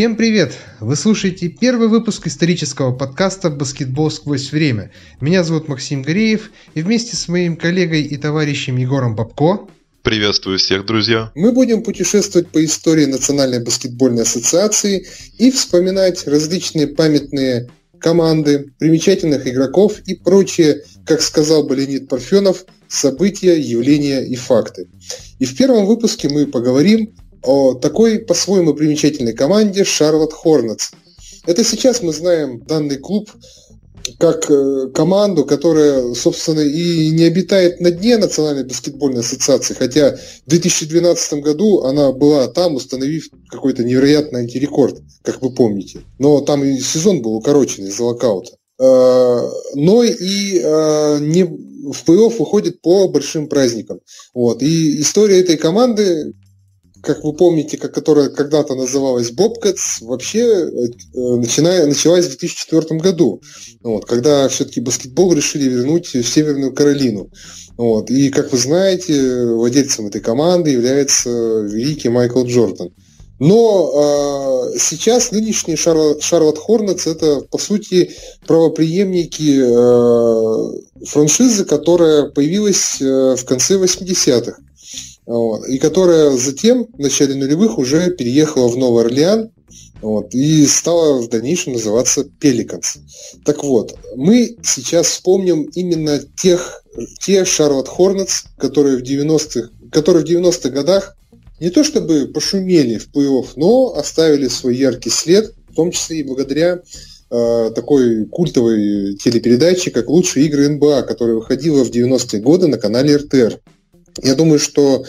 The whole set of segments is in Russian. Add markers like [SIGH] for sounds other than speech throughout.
Всем привет! Вы слушаете первый выпуск исторического подкаста «Баскетбол сквозь время». Меня зовут Максим Гореев, и вместе с моим коллегой и товарищем Егором Бабко Приветствую всех, друзья! Мы будем путешествовать по истории Национальной баскетбольной ассоциации и вспоминать различные памятные команды, примечательных игроков и прочие, как сказал бы Леонид Парфенов, события, явления и факты. И в первом выпуске мы поговорим о такой по-своему примечательной команде Шарлотт Хорнетс. Это сейчас мы знаем данный клуб как э, команду, которая, собственно, и не обитает на дне Национальной баскетбольной ассоциации, хотя в 2012 году она была там, установив какой-то невероятный антирекорд, как вы помните. Но там и сезон был укороченный из-за локаута. Э, но и э, не в плей-офф выходит по большим праздникам. Вот. И история этой команды как вы помните, как, которая когда-то называлась Bobcats, вообще э, начиная, началась в 2004 году, вот, когда все-таки баскетбол решили вернуть в Северную Каролину. Вот. И, как вы знаете, владельцем этой команды является великий Майкл Джордан. Но э, сейчас нынешний Шарлот, Шарлот Хорнетс это, по сути, правоприемники э, франшизы, которая появилась э, в конце 80-х. Вот, и которая затем, в начале нулевых, уже переехала в Новый Орлеан вот, и стала в дальнейшем называться Пеликанс. Так вот, мы сейчас вспомним именно тех, те Шарлот Хорнетс, которые в 90-х которые в 90-х годах не то чтобы пошумели в плей-офф, но оставили свой яркий след, в том числе и благодаря э, такой культовой телепередаче, как «Лучшие игры НБА», которая выходила в 90-е годы на канале РТР. Я думаю, что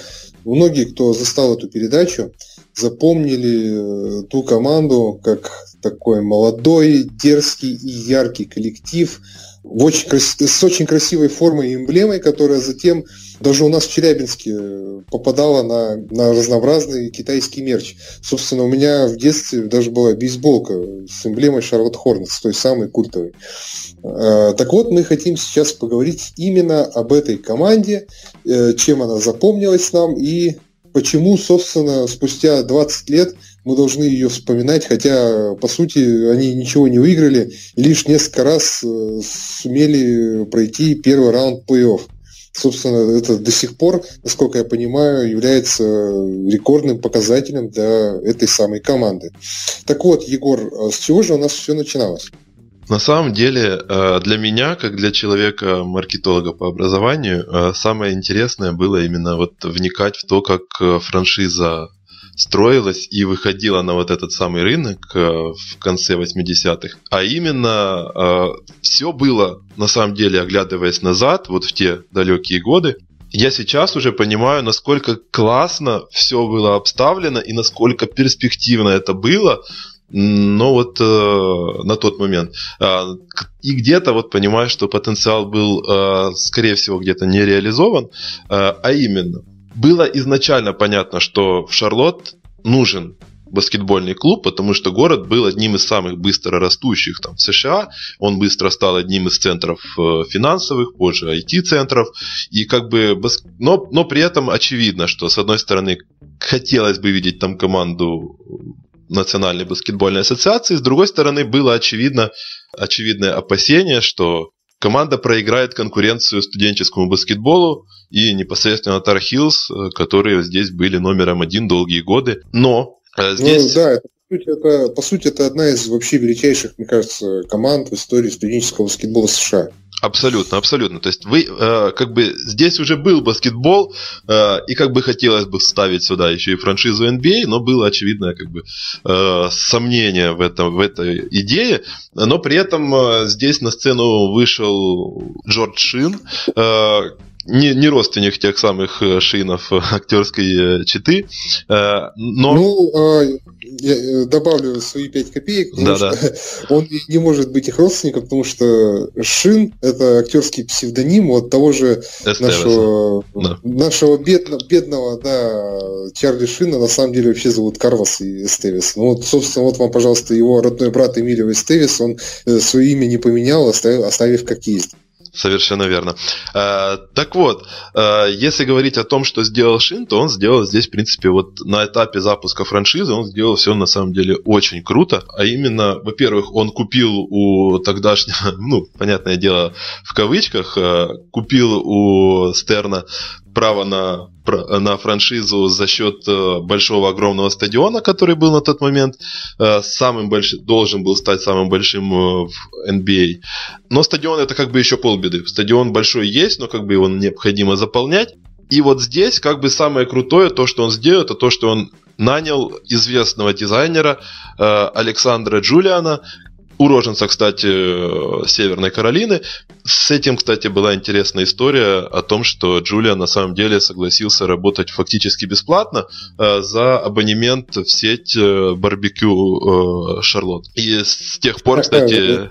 многие, кто застал эту передачу, запомнили э, ту команду как такой молодой, дерзкий и яркий коллектив в очень с очень красивой формой и эмблемой, которая затем даже у нас в Челябинске э, попадала на, на разнообразный китайский мерч. Собственно, у меня в детстве даже была бейсболка с эмблемой Шарлотт Хорнетс, той самой культовой. Э, так вот, мы хотим сейчас поговорить именно об этой команде, э, чем она запомнилась нам и почему, собственно, спустя 20 лет мы должны ее вспоминать, хотя, по сути, они ничего не выиграли, лишь несколько раз сумели пройти первый раунд плей-офф. Собственно, это до сих пор, насколько я понимаю, является рекордным показателем для этой самой команды. Так вот, Егор, а с чего же у нас все начиналось? На самом деле, э, для меня, как для человека-маркетолога по образованию, э, самое интересное было именно вот вникать в то, как э, франшиза строилась и выходила на вот этот самый рынок э, в конце 80-х. А именно э, все было, на самом деле, оглядываясь назад, вот в те далекие годы, я сейчас уже понимаю, насколько классно все было обставлено и насколько перспективно это было, но вот э, на тот момент. Э, и где-то вот понимаю, что потенциал был, э, скорее всего, где-то не реализован, э, а именно было изначально понятно, что в Шарлотт нужен баскетбольный клуб, потому что город был одним из самых быстро растущих там, в США. Он быстро стал одним из центров э, финансовых, позже IT-центров. И как бы, но, но при этом очевидно, что с одной стороны хотелось бы видеть там команду Национальной баскетбольной ассоциации, с другой стороны было очевидно, очевидное опасение, что команда проиграет конкуренцию студенческому баскетболу и непосредственно Тар Хиллз, э, которые здесь были номером один долгие годы. Но э, здесь... Ну, да, это это, по сути, это одна из вообще величайших, мне кажется, команд в истории студенческого баскетбола США. Абсолютно, абсолютно. То есть вы э, как бы здесь уже был баскетбол, э, и как бы хотелось бы ставить сюда еще и франшизу NBA, но было очевидное как бы э, сомнение в этом в этой идее. Но при этом э, здесь на сцену вышел Джордж Шин, э, не, не родственник тех самых э, шинов э, актерской э, читы, но... Ну, я добавлю свои 5 копеек, да, да. [LAUGHS] он не может быть их родственником, потому что Шин – это актерский псевдоним от того же нашего, да. нашего бедно, бедного да, Чарли Шина, на самом деле вообще зовут Карвас и Эстевис. Ну вот, собственно, вот вам, пожалуйста, его родной брат Эмилио Эстевис, он свое имя не поменял, оставив, оставив как есть. Совершенно верно. Э, так вот, э, если говорить о том, что сделал Шин, то он сделал здесь, в принципе, вот на этапе запуска франшизы, он сделал все на самом деле очень круто. А именно, во-первых, он купил у тогдашнего, [LAUGHS] ну, понятное дело, в кавычках, э, купил у Стерна право на, на франшизу за счет э, большого огромного стадиона, который был на тот момент, э, самым большим, должен был стать самым большим э, в NBA. Но стадион это как бы еще полбеды. Стадион большой есть, но как бы его необходимо заполнять. И вот здесь как бы самое крутое, то, что он сделал, это то, что он нанял известного дизайнера Александра Джулиана, уроженца, кстати, Северной Каролины. С этим, кстати, была интересная история о том, что Джулия на самом деле согласился работать фактически бесплатно э, за абонемент в сеть э, барбекю э, Шарлот. И с тех пор, кстати,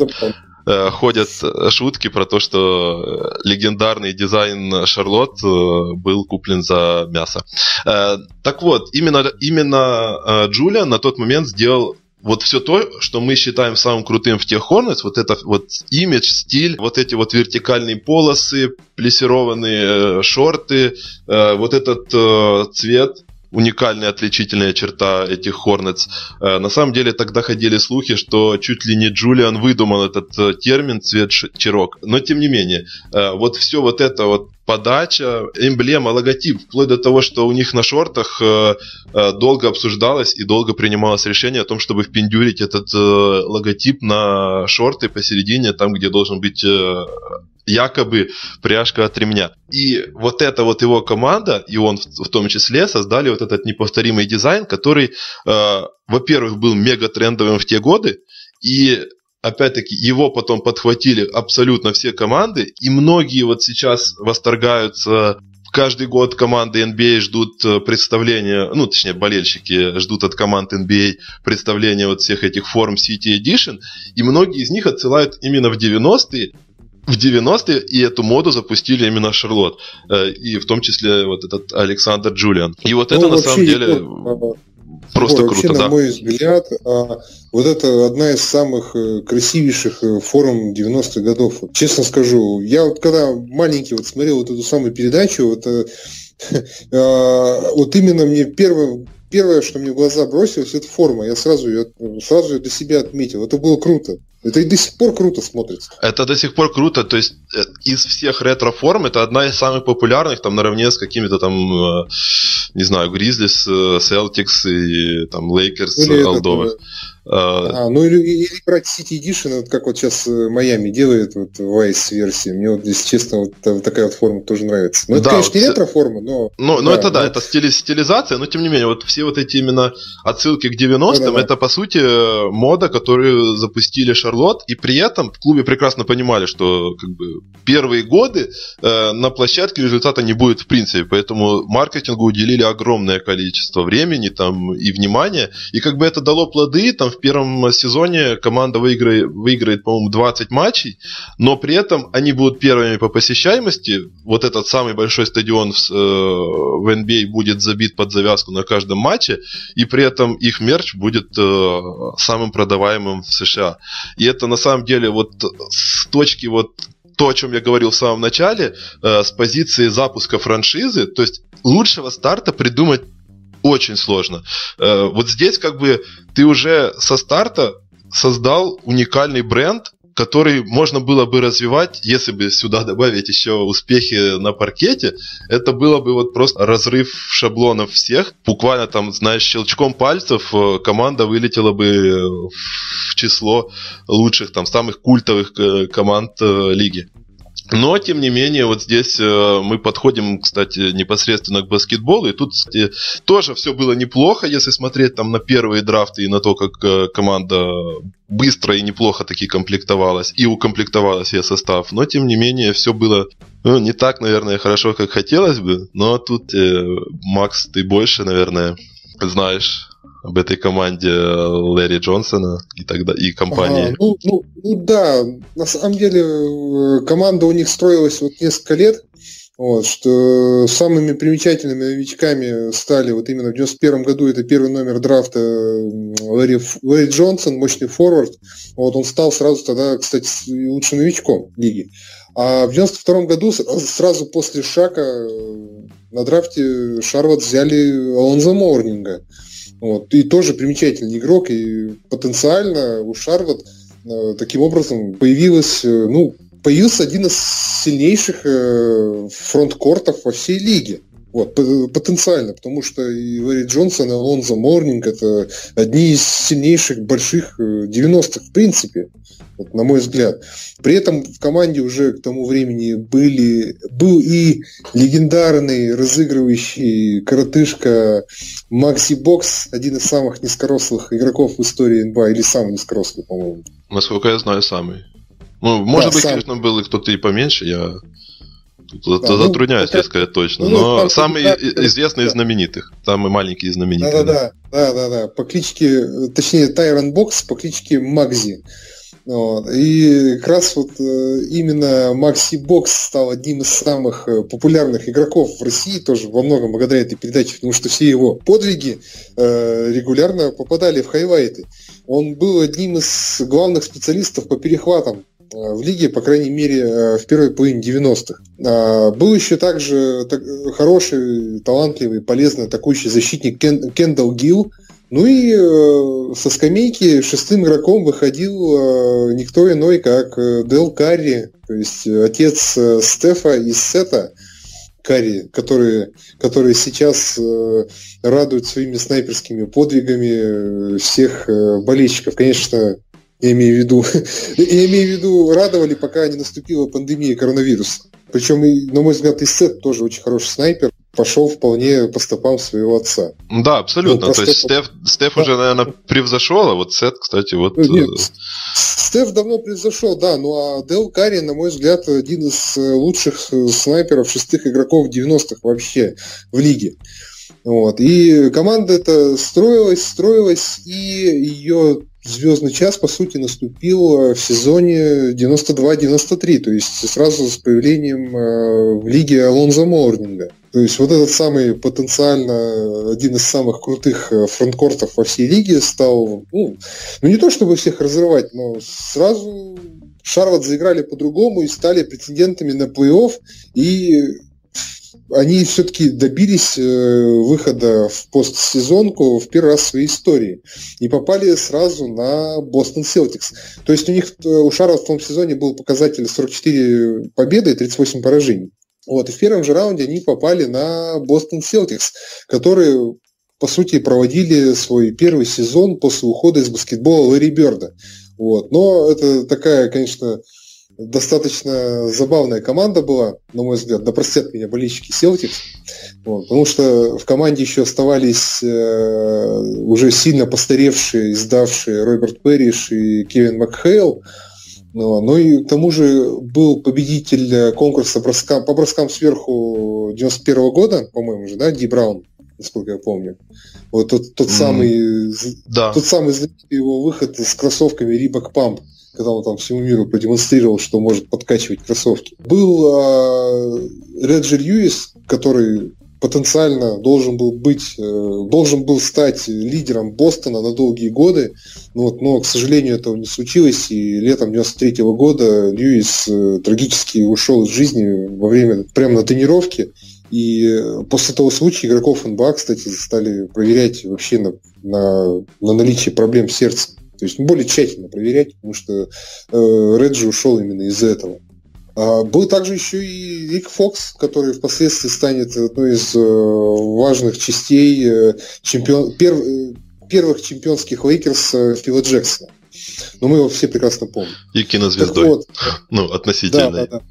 ходят шутки про то, что легендарный дизайн Шарлот был куплен за мясо. Так вот, именно, именно Джулия на тот момент сделал вот все то, что мы считаем самым крутым в тех Hornets, вот это вот имидж, стиль, вот эти вот вертикальные полосы, плессированные э, шорты, э, вот этот э, цвет, уникальная отличительная черта этих Hornets. Э, на самом деле тогда ходили слухи, что чуть ли не Джулиан выдумал этот э, термин цвет чирок. Но тем не менее, э, вот все вот это вот подача, эмблема, логотип, вплоть до того, что у них на шортах долго обсуждалось и долго принималось решение о том, чтобы впендюрить этот логотип на шорты посередине, там, где должен быть якобы пряжка от ремня. И вот эта вот его команда, и он в, том числе, создали вот этот неповторимый дизайн, который, э, во-первых, был мега трендовым в те годы, и опять-таки, его потом подхватили абсолютно все команды, и многие вот сейчас восторгаются каждый год команды NBA ждут э, представления, ну, точнее, болельщики ждут от команд NBA представления вот всех этих форм City Edition, и многие из них отсылают именно в 90-е, в 90-е, и эту моду запустили именно Шарлот, э, и в том числе вот этот Александр Джулиан. И вот ну, это на самом деле... Просто вообще, круто, на да. мой взгляд, а, вот это одна из самых э, красивейших э, форм 90-х годов. Честно скажу, я вот когда маленький вот смотрел вот эту самую передачу, вот, [LAUGHS] а, вот именно мне первое, первое, что мне в глаза бросилось, это форма. Я сразу ее, сразу ее для себя отметил. Это было круто. Это и до сих пор круто смотрится. Это до сих пор круто, то есть э, из всех ретро-форм это одна из самых популярных, там наравне с какими-то там, э, не знаю, Гризлис, Селтикс и там Лейкерс, олдовых. А, ну или, или брать City Edition, вот как вот сейчас э, Майами делает вот в Vice версии. Мне вот, если честно, вот, вот такая вот форма тоже нравится. Ну, это, да, конечно, вот, не ретро-форма, но... Ну, да, ну это да, но... это стили, стилизация, но тем не менее, вот все вот эти именно отсылки к 90-м, да, да, это по сути мода, которую запустили Шарлот, и при этом в клубе прекрасно понимали, что как бы первые годы э, на площадке результата не будет в принципе, поэтому маркетингу уделили огромное количество времени там и внимания, и как бы это дало плоды, там в первом сезоне команда выиграет, выиграет, по-моему, 20 матчей, но при этом они будут первыми по посещаемости. Вот этот самый большой стадион в, э, в NBA будет забит под завязку на каждом матче, и при этом их мерч будет э, самым продаваемым в США. И это на самом деле вот с точки вот то, о чем я говорил в самом начале, э, с позиции запуска франшизы, то есть лучшего старта придумать очень сложно. Э, вот здесь как бы ты уже со старта создал уникальный бренд, который можно было бы развивать, если бы сюда [LAUGHS] добавить еще успехи на паркете, это было бы вот просто разрыв шаблонов всех. Буквально там, знаешь, щелчком пальцев э, команда вылетела бы в число лучших, там, самых культовых э, команд лиги. Но, тем не менее, вот здесь э, мы подходим, кстати, непосредственно к баскетболу. И тут, кстати, тоже все было неплохо, если смотреть там на первые драфты и на то, как э, команда быстро и неплохо таки комплектовалась. И укомплектовалась я состав. Но, тем не менее, все было ну, не так, наверное, хорошо, как хотелось бы. Но тут, э, Макс, ты больше, наверное, знаешь об этой команде Лэри Джонсона и тогда и компании. Ага, ну, ну, ну да, на самом деле э, команда у них строилась вот несколько лет, вот, что самыми примечательными новичками стали вот именно в 91 году это первый номер драфта Лэри, Лэри Джонсон, мощный форвард. Вот он стал сразу тогда, кстати, лучшим новичком лиги. А в 92 году, сразу после Шака, э, на драфте Шарлот взяли Алонзо Морнинга. Вот. И тоже примечательный игрок, и потенциально у Шарлот э, таким образом появилась, э, ну, появился один из сильнейших фронткортов во всей лиге. Вот, потенциально, потому что и Ларри Джонсон, и Алонзо Морнинг это одни из сильнейших больших 90-х в принципе вот, на мой взгляд. При этом в команде уже к тому времени были, был и легендарный разыгрывающий коротышка Макси Бокс, один из самых низкорослых игроков в истории НБА, или самый низкорослый, по-моему. Насколько я знаю, самый. Ну, может да, быть, сам. конечно, был и кто-то и поменьше, я Тут да, затрудняюсь, ну, сказать точно. Ну, но там, самый да, известный из знаменитых. Самый маленький из знаменитых. Да, да, да, да, да, По кличке, точнее, Тайрон Бокс по кличке Макзи. Вот. И как раз вот э, именно Макси Бокс стал одним из самых э, популярных игроков в России, тоже во многом благодаря этой передаче, потому что все его подвиги э, регулярно попадали в хайлайты. Он был одним из главных специалистов по перехватам в лиге, по крайней мере, в первой половине 90-х. А, был еще также хороший, талантливый, полезный атакующий защитник Кен, Кендалл Гилл, ну и э, со скамейки шестым игроком выходил э, никто иной, как э, Дел Карри, то есть отец э, Стефа и Сета Карри, которые, которые сейчас э, радуют своими снайперскими подвигами э, всех э, болельщиков. Конечно, я имею в виду, [LAUGHS] я имею в виду, радовали, пока не наступила пандемия коронавируса. Причем, на мой взгляд, и Сет тоже очень хороший снайпер пошел вполне по стопам своего отца. Да, абсолютно. Ну, То есть Стеф, Стеф да. уже, наверное, превзошел, а вот Сет, кстати, вот... Э, нет, э, Стеф давно превзошел, да, ну а Дел Карри, на мой взгляд, один из э, лучших снайперов шестых игроков 90-х вообще в лиге. Вот. И команда эта строилась, строилась, и ее звездный час, по сути, наступил в сезоне 92-93, то есть сразу с появлением в лиге Алонзо Морнинга. То есть вот этот самый потенциально один из самых крутых э, фронткортов во всей лиге стал, ну, ну не то чтобы всех разрывать, но сразу Шарлот заиграли по-другому и стали претендентами на плей-офф, и они все-таки добились э, выхода в постсезонку в первый раз в своей истории и попали сразу на Бостон Селтикс. То есть у них, э, у Шарлот в том сезоне был показатель 44 победы и 38 поражений. Вот, и в первом же раунде они попали на Бостон Селтикс, которые, по сути, проводили свой первый сезон после ухода из баскетбола Лэри Берда. Вот. Но это такая, конечно, достаточно забавная команда была, на мой взгляд, да простят меня болельщики Селтикс, вот, потому что в команде еще оставались э, уже сильно постаревшие, издавшие Роберт Перриш и Кевин Макхейл, ну, ну и к тому же был победитель э, конкурса броска, по броскам сверху 91 -го года, по-моему же, да, Ди Браун, насколько я помню. Вот тот, тот mm. самый, да. тот самый его выход с кроссовками Reebok Pump, когда он там всему миру продемонстрировал, что может подкачивать кроссовки. Был э, Реджи Льюис, который потенциально должен был быть, э, должен был стать лидером Бостона на долгие годы, но, вот, но к сожалению, этого не случилось, и летом 93 -го года Льюис э, трагически ушел из жизни во время, прямо на тренировке, и после того случая игроков НБА, кстати, стали проверять вообще на, на, на наличие проблем сердца. То есть более тщательно проверять, потому что э, Реджи ушел именно из-за этого. А, был также еще и Рик Фокс, который впоследствии станет одной из э, важных частей э, чемпион, пер, э, первых чемпионских Лейкерс Фила Джексона. Но мы его все прекрасно помним. И кинозвездой. Вот, ну, относительно. Да, да, да.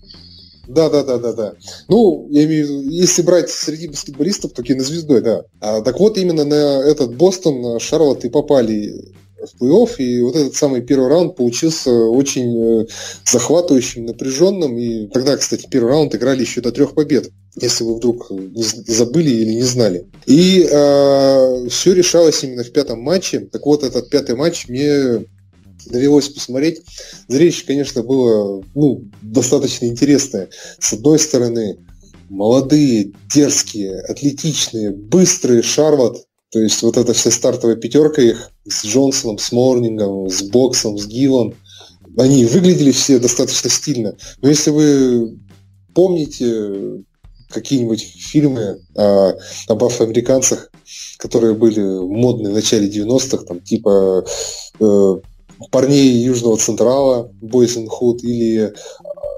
Да, да, да, да, да. Ну, я имею в виду, если брать среди баскетболистов, то кинозвездой, да. А, так вот, именно на этот Бостон Шарлотт и попали в плей-офф, и вот этот самый первый раунд получился очень э, захватывающим, напряженным, и тогда, кстати, первый раунд играли еще до трех побед, если вы вдруг забыли или не знали. И э, все решалось именно в пятом матче. Так вот, этот пятый матч мне довелось посмотреть. Зрелище, конечно, было ну, достаточно интересное. С одной стороны, молодые, дерзкие, атлетичные, быстрые Шарлот то есть вот эта вся стартовая пятерка их с Джонсоном, с Морнингом, с Боксом, с Гиллом, они выглядели все достаточно стильно. Но если вы помните какие-нибудь фильмы а, об афроамериканцах, которые были модные в начале 90-х, там, типа э, парней Южного Централа, Boys in Hood, или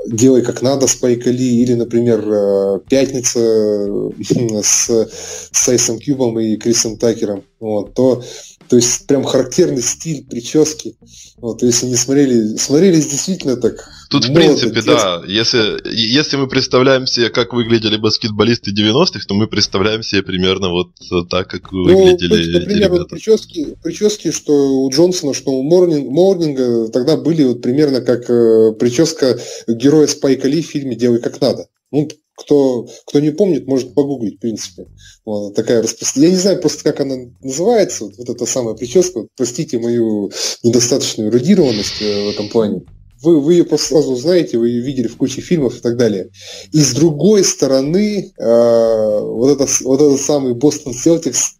делай как надо Спайка Ли, или, например, э, Пятница [LAUGHS] с, с Айсом Кьюбом и Крисом Такером, вот, то то есть прям характерный стиль прически. Вот, если не смотрели, смотрелись действительно так. Тут, в принципе, детство. да, если, если мы представляем себе, как выглядели баскетболисты 90-х, то мы представляем себе примерно вот так, как ну, выглядели Например, вот прически, прически, что у Джонсона, что у Морнинг, Морнинга, тогда были вот примерно как э, прическа героя Спайка Ли в фильме «Делай как надо». Ну, кто, кто не помнит, может погуглить, в принципе. Вот, такая распространенная. Я не знаю просто, как она называется, вот, вот эта самая прическа. Простите мою недостаточную эрудированность э, в этом плане. Вы, вы ее просто сразу знаете, вы ее видели в куче фильмов и так далее. И с другой стороны, э, вот, это, вот этот самый Бостон Селтикс,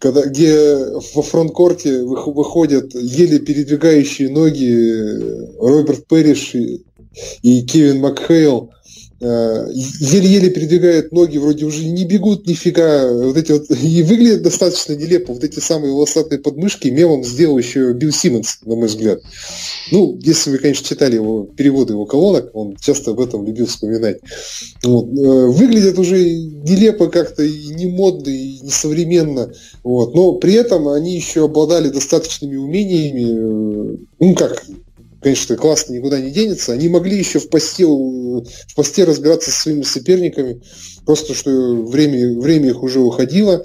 где во фронткорте выходят еле передвигающие ноги Роберт Перриш и, и Кевин Макхейл, Э, еле-еле передвигают ноги, вроде уже не бегут нифига, вот эти вот, и выглядят достаточно нелепо, вот эти самые волосатые подмышки мемом сделал еще Билл Симмонс, на мой взгляд. Ну, если вы, конечно, читали его переводы его колонок, он часто об этом любил вспоминать. Вот. Э, выглядят уже нелепо как-то, и не модно, и не современно, вот. но при этом они еще обладали достаточными умениями, э, ну как, конечно, классно никуда не денется, они могли еще в посте, в посте разбираться со своими соперниками, просто что время, время их уже уходило,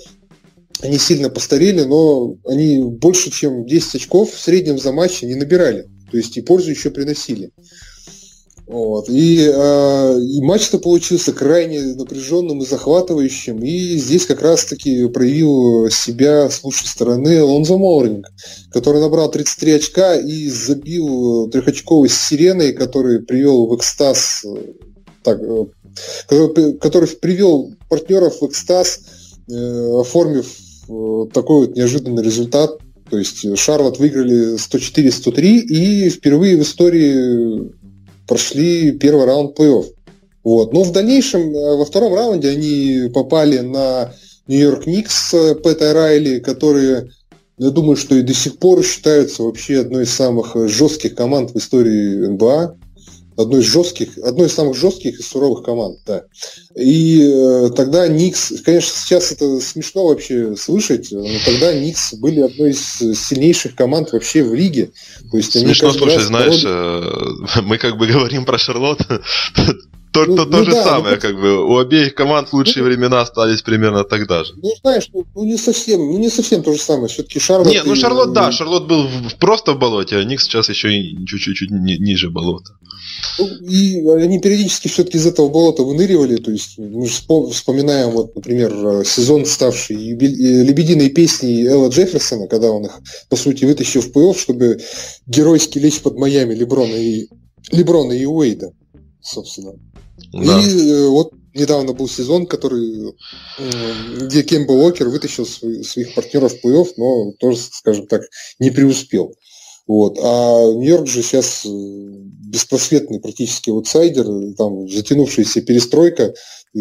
они сильно постарели, но они больше, чем 10 очков в среднем за матч не набирали, то есть и пользу еще приносили. Вот. И, э, и матч-то получился крайне напряженным и захватывающим. И здесь как раз-таки проявил себя с лучшей стороны Лонзо Моуринг, который набрал 33 очка и забил трехочковой сиреной, который привел в экстаз, так, который, который привел партнеров в экстаз, э, оформив э, такой вот неожиданный результат. То есть Шарлот выиграли 104-103 и впервые в истории прошли первый раунд плей-офф. Вот. Но в дальнейшем, э, во втором раунде они попали на Нью-Йорк Никс э, Пэта Райли, которые, я думаю, что и до сих пор считаются вообще одной из самых жестких команд в истории НБА одной из жестких, одной из самых жестких и суровых команд, да. И э, тогда Никс, конечно, сейчас это смешно вообще слышать, но тогда Никс были одной из сильнейших команд вообще в лиге. То есть смешно слушай, знаешь, э, мы как бы говорим про Шарлотт, [LAUGHS] то, ну, то, то ну, же да, самое, ну, как бы у обеих команд лучшие ну, времена остались примерно тогда же. Ну, знаешь, ну, ну не совсем, ну не совсем то же самое. Все-таки Шарлот. Не, ну Шарлот, и, да, Шарлот был в, просто в болоте, а Ник сейчас еще и чуть-чуть ни, ниже болота. Ну, и они периодически все-таки из этого болота выныривали. То есть мы же вспоминаем, вот, например, сезон, ставший лебединой песни Элла Джефферсона, когда он их, по сути, вытащил в плей-офф, чтобы геройски лечь под Майами Леброна и Леброна и Уэйда, собственно. Да. И э, вот недавно был сезон, который, где Кемба Уокер вытащил своих партнеров в плей-офф, но тоже, скажем так, не преуспел. Вот. А Нью-Йорк же сейчас э, беспросветный практически аутсайдер, там затянувшаяся перестройка э,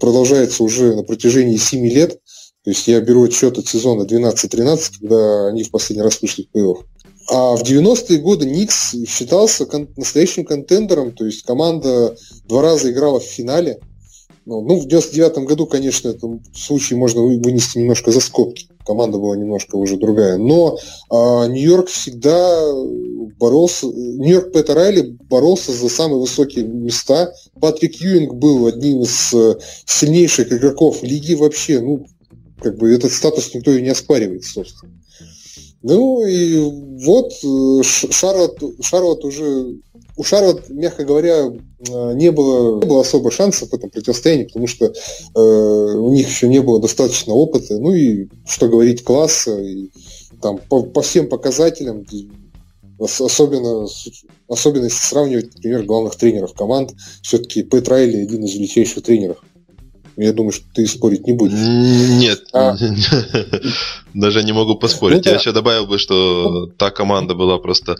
продолжается уже на протяжении 7 лет. То есть я беру отчет от сезона 12-13, когда они в последний раз вышли в плей-офф. А в 90-е годы Никс считался кон- настоящим контендером, то есть команда два раза играла в финале. Ну, ну в 99-м году, конечно, этот случай можно вынести немножко за скобки. Команда была немножко уже другая. Но а, Нью-Йорк всегда боролся, Нью-Йорк Пэта Райли боролся за самые высокие места. Патрик Юинг был одним из э, сильнейших игроков лиги вообще. Ну, как бы этот статус никто и не оспаривает, собственно. Ну и вот э, Шарлот, Шарлот уже у Шарлот, мягко говоря, э, не было, не было особо шансов в этом противостоянии, потому что э, у них еще не было достаточно опыта. Ну и что говорить класса, и там по, по всем показателям, особенно, особенно если сравнивать, например, главных тренеров команд, все-таки Пэт Райли один из величайших тренеров я думаю, что ты спорить не будешь. Нет, а... [LAUGHS] даже не могу поспорить. Ну, да. Я еще добавил бы, что та команда была просто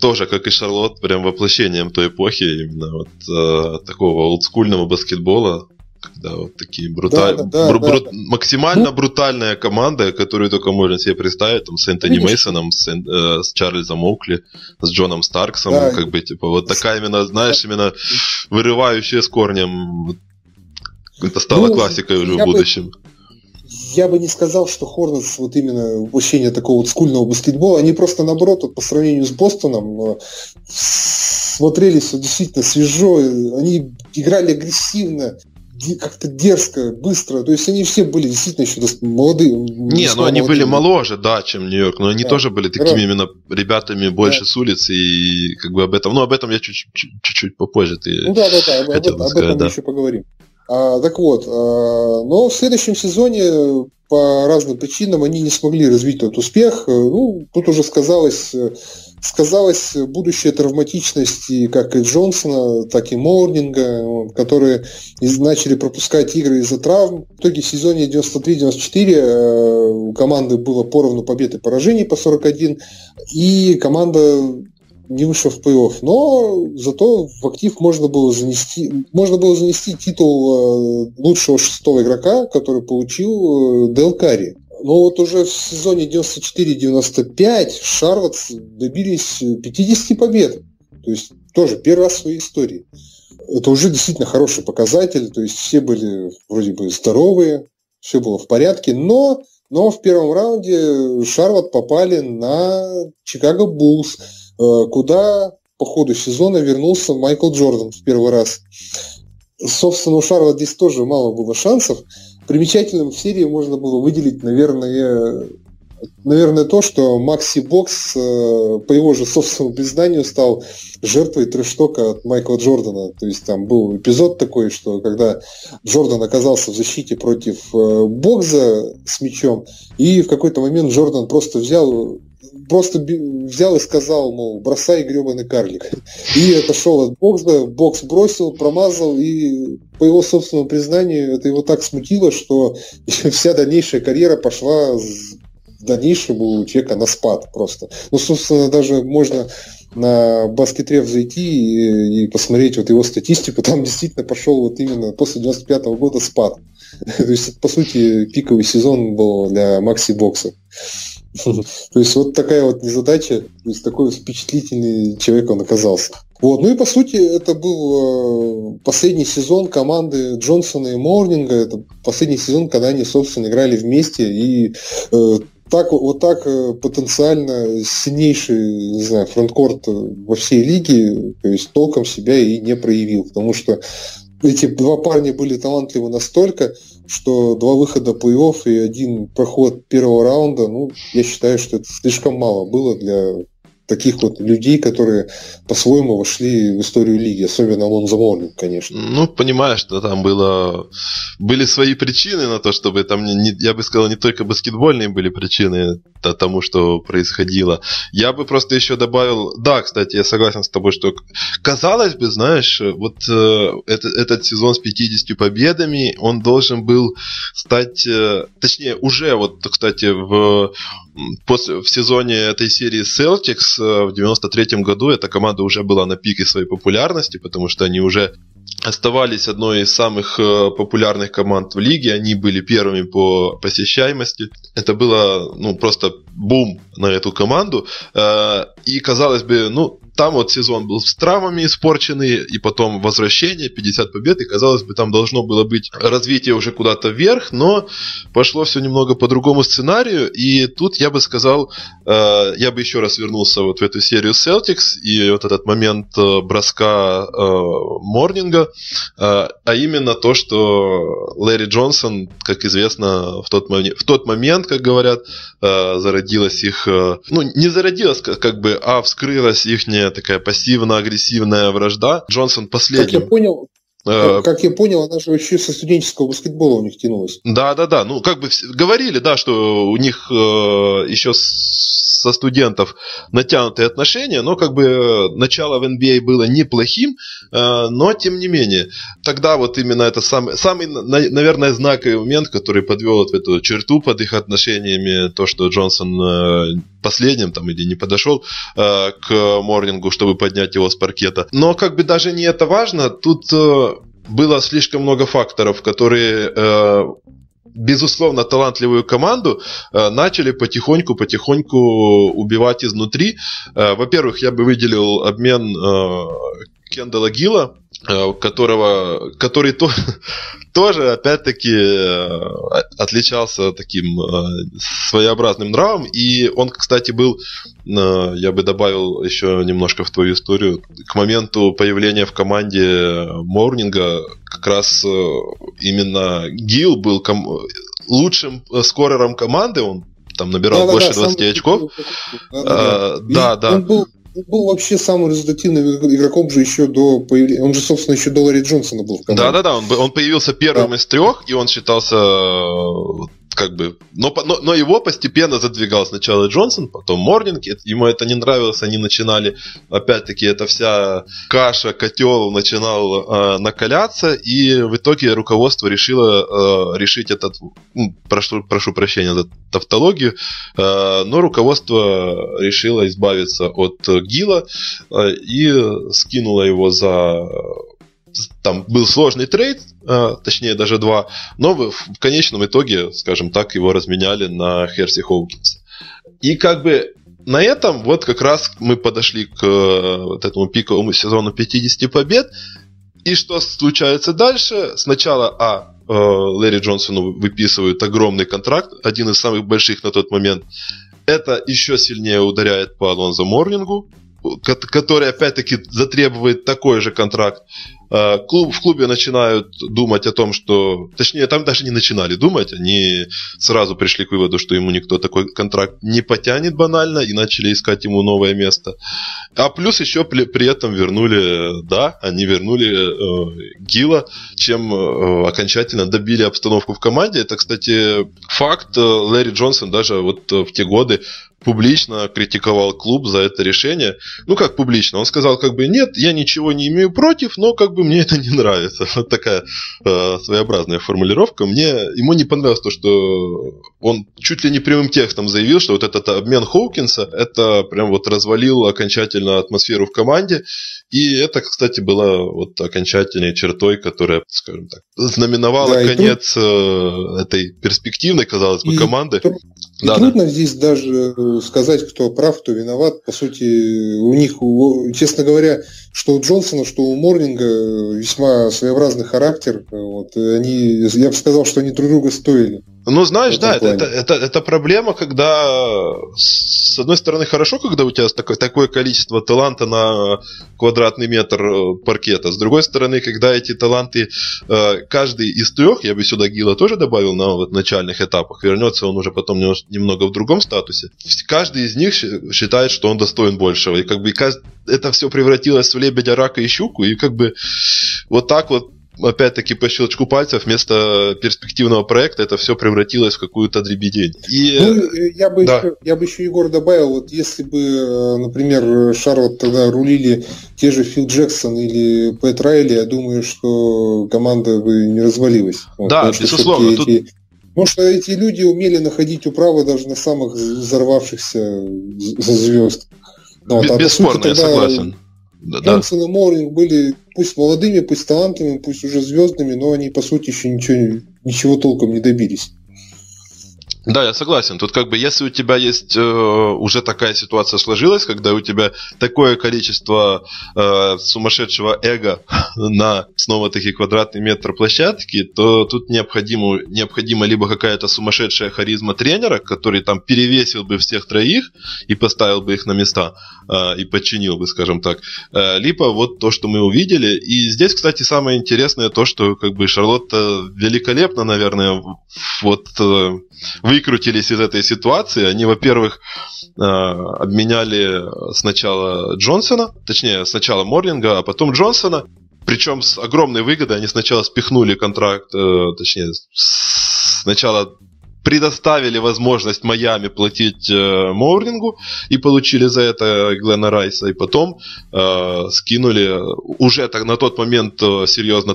тоже, как и Шарлот, прям воплощением той эпохи, именно вот э, такого олдскульного баскетбола, когда вот такие бруталь... да, да, бру- да, бру- да. максимально ну, брутальная команда, которую только можно себе представить, там, с Энтони Мейсоном, с, э, с Чарльзом Оукли, с Джоном Старксом, да, как бы, типа, вот такая именно, знаешь, именно вырывающая с корнем это стало ну, классикой уже в будущем. Бы, я бы не сказал, что Хорнетс вот именно воплощение такого вот скульного баскетбола, они просто наоборот, вот, по сравнению с Бостоном, э, смотрелись действительно свежо, они играли агрессивно, как-то дерзко, быстро. То есть они все были действительно еще молодые. Не, ну они молодые. были моложе, да, чем Нью-Йорк, но они да. тоже были такими да. именно ребятами больше да. с улицы и как бы об этом. Ну, об этом я чуть-чуть попозже ты. Ну да, да, да, об, об, об этом мы еще поговорим. А, так вот, а, но в следующем сезоне по разным причинам они не смогли развить этот успех. Ну, тут уже сказалось, сказалось будущая травматичность и как и Джонсона, так и Морнинга, которые начали пропускать игры из-за травм. В итоге в сезоне 93-94 э, у команды было поровну побед и поражений по 41, и команда не вышел в плей-офф, но зато в актив можно было занести, можно было занести титул э, лучшего шестого игрока, который получил э, Дел Карри. Но вот уже в сезоне 94-95 Шарлотт добились 50 побед. То есть тоже первый раз в своей истории. Это уже действительно хороший показатель. То есть все были вроде бы здоровые, все было в порядке. Но, но в первом раунде Шарлотт попали на Чикаго Буллс куда по ходу сезона вернулся Майкл Джордан в первый раз. Собственно, у Шарла здесь тоже мало было шансов. Примечательным в серии можно было выделить, наверное, наверное, то, что Макси Бокс, э, по его же собственному признанию, стал жертвой трештока от Майкла Джордана. То есть там был эпизод такой, что когда Джордан оказался в защите против э, Бокса с мячом, и в какой-то момент Джордан просто взял просто взял и сказал, мол, бросай гребаный карлик. И отошел от бокса, бокс бросил, промазал, и по его собственному признанию это его так смутило, что [LAUGHS] вся дальнейшая карьера пошла в дальнейшем у человека на спад просто. Ну, собственно, даже можно на баскетрев зайти и, и посмотреть вот его статистику, там действительно пошел вот именно после 95 -го года спад. [LAUGHS] То есть, по сути, пиковый сезон был для Макси Бокса. То есть вот такая вот незадача, то есть такой впечатлительный человек он оказался. Вот. Ну и по сути это был э, последний сезон команды Джонсона и Морнинга. Это последний сезон, когда они, собственно, играли вместе. И э, так, вот так э, потенциально сильнейший, не знаю, фронткорт во всей лиге, то есть толком себя и не проявил. Потому что эти два парня были талантливы настолько, что два выхода плей-офф и один проход первого раунда, ну, я считаю, что это слишком мало было для таких вот людей, которые по-своему вошли в историю лиги, особенно Лонзо Морнинг, конечно. Ну, понимаешь, что там было... были свои причины на то, чтобы там, не, я бы сказал, не только баскетбольные были причины тому, что происходило. Я бы просто еще добавил, да, кстати, я согласен с тобой, что казалось бы, знаешь, вот э, это, этот сезон с 50 победами, он должен был стать, э, точнее, уже вот, кстати, в после, в сезоне этой серии Celtics э, в 93 году эта команда уже была на пике своей популярности, потому что они уже оставались одной из самых э, популярных команд в лиге. Они были первыми по посещаемости. Это было ну, просто бум на эту команду. Э, и казалось бы, ну, там вот сезон был с травмами испорченный, и потом возвращение, 50 побед, и казалось бы, там должно было быть развитие уже куда-то вверх, но пошло все немного по другому сценарию, и тут я бы сказал, э, я бы еще раз вернулся вот в эту серию Celtics, и вот этот момент э, броска э, Морнинга, э, а именно то, что Лэри Джонсон, как известно, в тот, момент, в тот момент, как говорят, э, зародилась их, э, ну, не зародилась как бы, а вскрылась их такая пассивно-агрессивная вражда. Джонсон последний. Как я понял, как, как я понял, она же еще со студенческого баскетбола у них тянулась. Да, да, да. Ну, как бы говорили, да, что у них э, еще со студентов натянутые отношения, но как бы начало в NBA а было неплохим, э, но тем не менее. Тогда вот именно это самый, самый наверное, знаковый момент, который подвел вот эту черту под их отношениями, то, что Джонсон э, последним там или не подошел э, к Морнингу, чтобы поднять его с паркета. Но как бы даже не это важно, тут э, было слишком много факторов, которые э, безусловно, талантливую команду э, начали потихоньку-потихоньку убивать изнутри. Э, во-первых, я бы выделил обмен э, Кендала Гилла, которого, который то, [LAUGHS] тоже, опять-таки, э, отличался таким э, своеобразным нравом. И он, кстати, был, я бы добавил еще немножко в твою историю, к моменту появления в команде Морнинга как раз именно Гил был ком- лучшим скорером команды, он там набирал да, больше да, 20 очков. Да, да. Да. Он был был вообще самым результативным игроком же еще до появления. Он же, собственно, еще до Ларри Джонсона был в команде. Да, да, да. Он, он появился первым да. из трех, и он считался как бы, но, но, но его постепенно задвигал сначала Джонсон, потом Морнинг, ему это не нравилось, они начинали, опять-таки, эта вся каша, котел начинал э, накаляться, и в итоге руководство решило э, решить этот, ну, прошу, прошу прощения за тавтологию, э, но руководство решило избавиться от Гила э, и скинуло его за там был сложный трейд, а, точнее даже два, но в, конечном итоге, скажем так, его разменяли на Херси Хоукинса. И как бы на этом вот как раз мы подошли к э, вот этому пиковому сезону 50 побед. И что случается дальше? Сначала, а, э, Лэри Джонсону выписывают огромный контракт, один из самых больших на тот момент. Это еще сильнее ударяет по Алонзо Морнингу, который опять-таки затребует такой же контракт. А, клуб, в клубе начинают думать о том, что... Точнее, там даже не начинали думать, они сразу пришли к выводу, что ему никто такой контракт не потянет банально, и начали искать ему новое место. А плюс еще при, при этом вернули, да, они вернули э, Гила, чем э, окончательно добили обстановку в команде. Это, кстати, факт. Э, Лэри Джонсон даже вот в те годы публично критиковал клуб за это решение. Ну, как публично? Он сказал, как бы, нет, я ничего не имею против, но как бы мне это не нравится. [LAUGHS] Вот такая э, своеобразная формулировка. Мне ему не понравилось то, что он чуть ли не прямым текстом заявил, что вот этот обмен Хоукинса, это прям вот развалил окончательно атмосферу в команде. И это, кстати, была вот окончательной чертой, которая, скажем так, знаменовала да, конец тут... Э, этой перспективной, казалось бы, и команды. Тут... Да, трудно да. здесь даже э, сказать, кто прав, кто виноват. По сути, у них, честно говоря, что у Джонсона, что у Морнинга весьма своеобразный характер. Вот, они, я бы сказал, что они друг друга стоили. Ну, знаешь, да, это, это, это, это проблема, когда, с одной стороны, хорошо, когда у тебя такое, такое количество таланта на квадратный метр э, паркета. С другой стороны, когда эти таланты, э, каждый из трех, я бы сюда Гила тоже добавил на вот начальных этапах, вернется он уже потом немного в другом статусе. Каждый из них считает, что он достоин большего. И как бы это все превратилось в лебедя, рака и щуку, и как бы вот так вот опять-таки по щелчку пальцев вместо перспективного проекта это все превратилось в какую-то дребедень. И... Ну, я бы, да. еще, я бы еще, Егор, добавил, вот если бы, э, например, Шарлот тогда рулили те же Фил Джексон или Пэт Райли, я думаю, что команда бы не развалилась. Да, безусловно. Тут... Эти, потому что эти люди умели находить управу даже на самых взорвавшихся звезд. Вот, а Бесспорно, сути, я согласен. Джонсон и Моуринг были пусть молодыми, пусть талантливыми, пусть уже звездными, но они, по сути, еще ничего, ничего толком не добились. Да, я согласен. Тут как бы, если у тебя есть э, уже такая ситуация сложилась, когда у тебя такое количество э, сумасшедшего эго [LAUGHS] на снова-таки квадратный метр площадки, то тут необходимо, необходимо либо какая-то сумасшедшая харизма тренера, который там перевесил бы всех троих и поставил бы их на места э, и подчинил бы, скажем так, э, либо вот то, что мы увидели. И здесь, кстати, самое интересное то, что как бы Шарлотта великолепно, наверное, вот э, выкрутились из этой ситуации. Они, во-первых, э, обменяли сначала Джонсона, точнее, сначала Морлинга, а потом Джонсона. Причем с огромной выгодой они сначала спихнули контракт, э, точнее, сначала предоставили возможность Майами платить э, и получили за это Глена Райса, и потом э, скинули уже так, на тот момент серьезно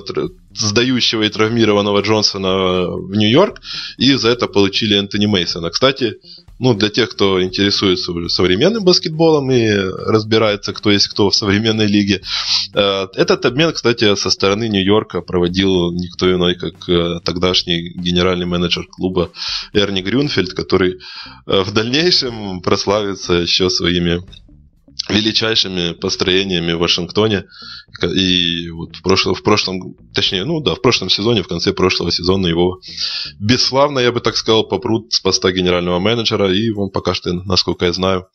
сдающего и травмированного Джонсона в Нью-Йорк, и за это получили Энтони Мейсона. Кстати, ну, для тех, кто интересуется современным баскетболом и разбирается, кто есть кто в современной лиге. Э, этот обмен, кстати, со стороны Нью-Йорка проводил никто иной, как э, тогдашний генеральный менеджер клуба Эрни Грюнфельд, который э, в дальнейшем прославится еще своими величайшими построениями в Вашингтоне. И вот в прошлом, в прошлом, точнее, ну да, в прошлом сезоне, в конце прошлого сезона его бесславно, я бы так сказал, попрут с поста генерального менеджера, и он пока что, насколько я знаю,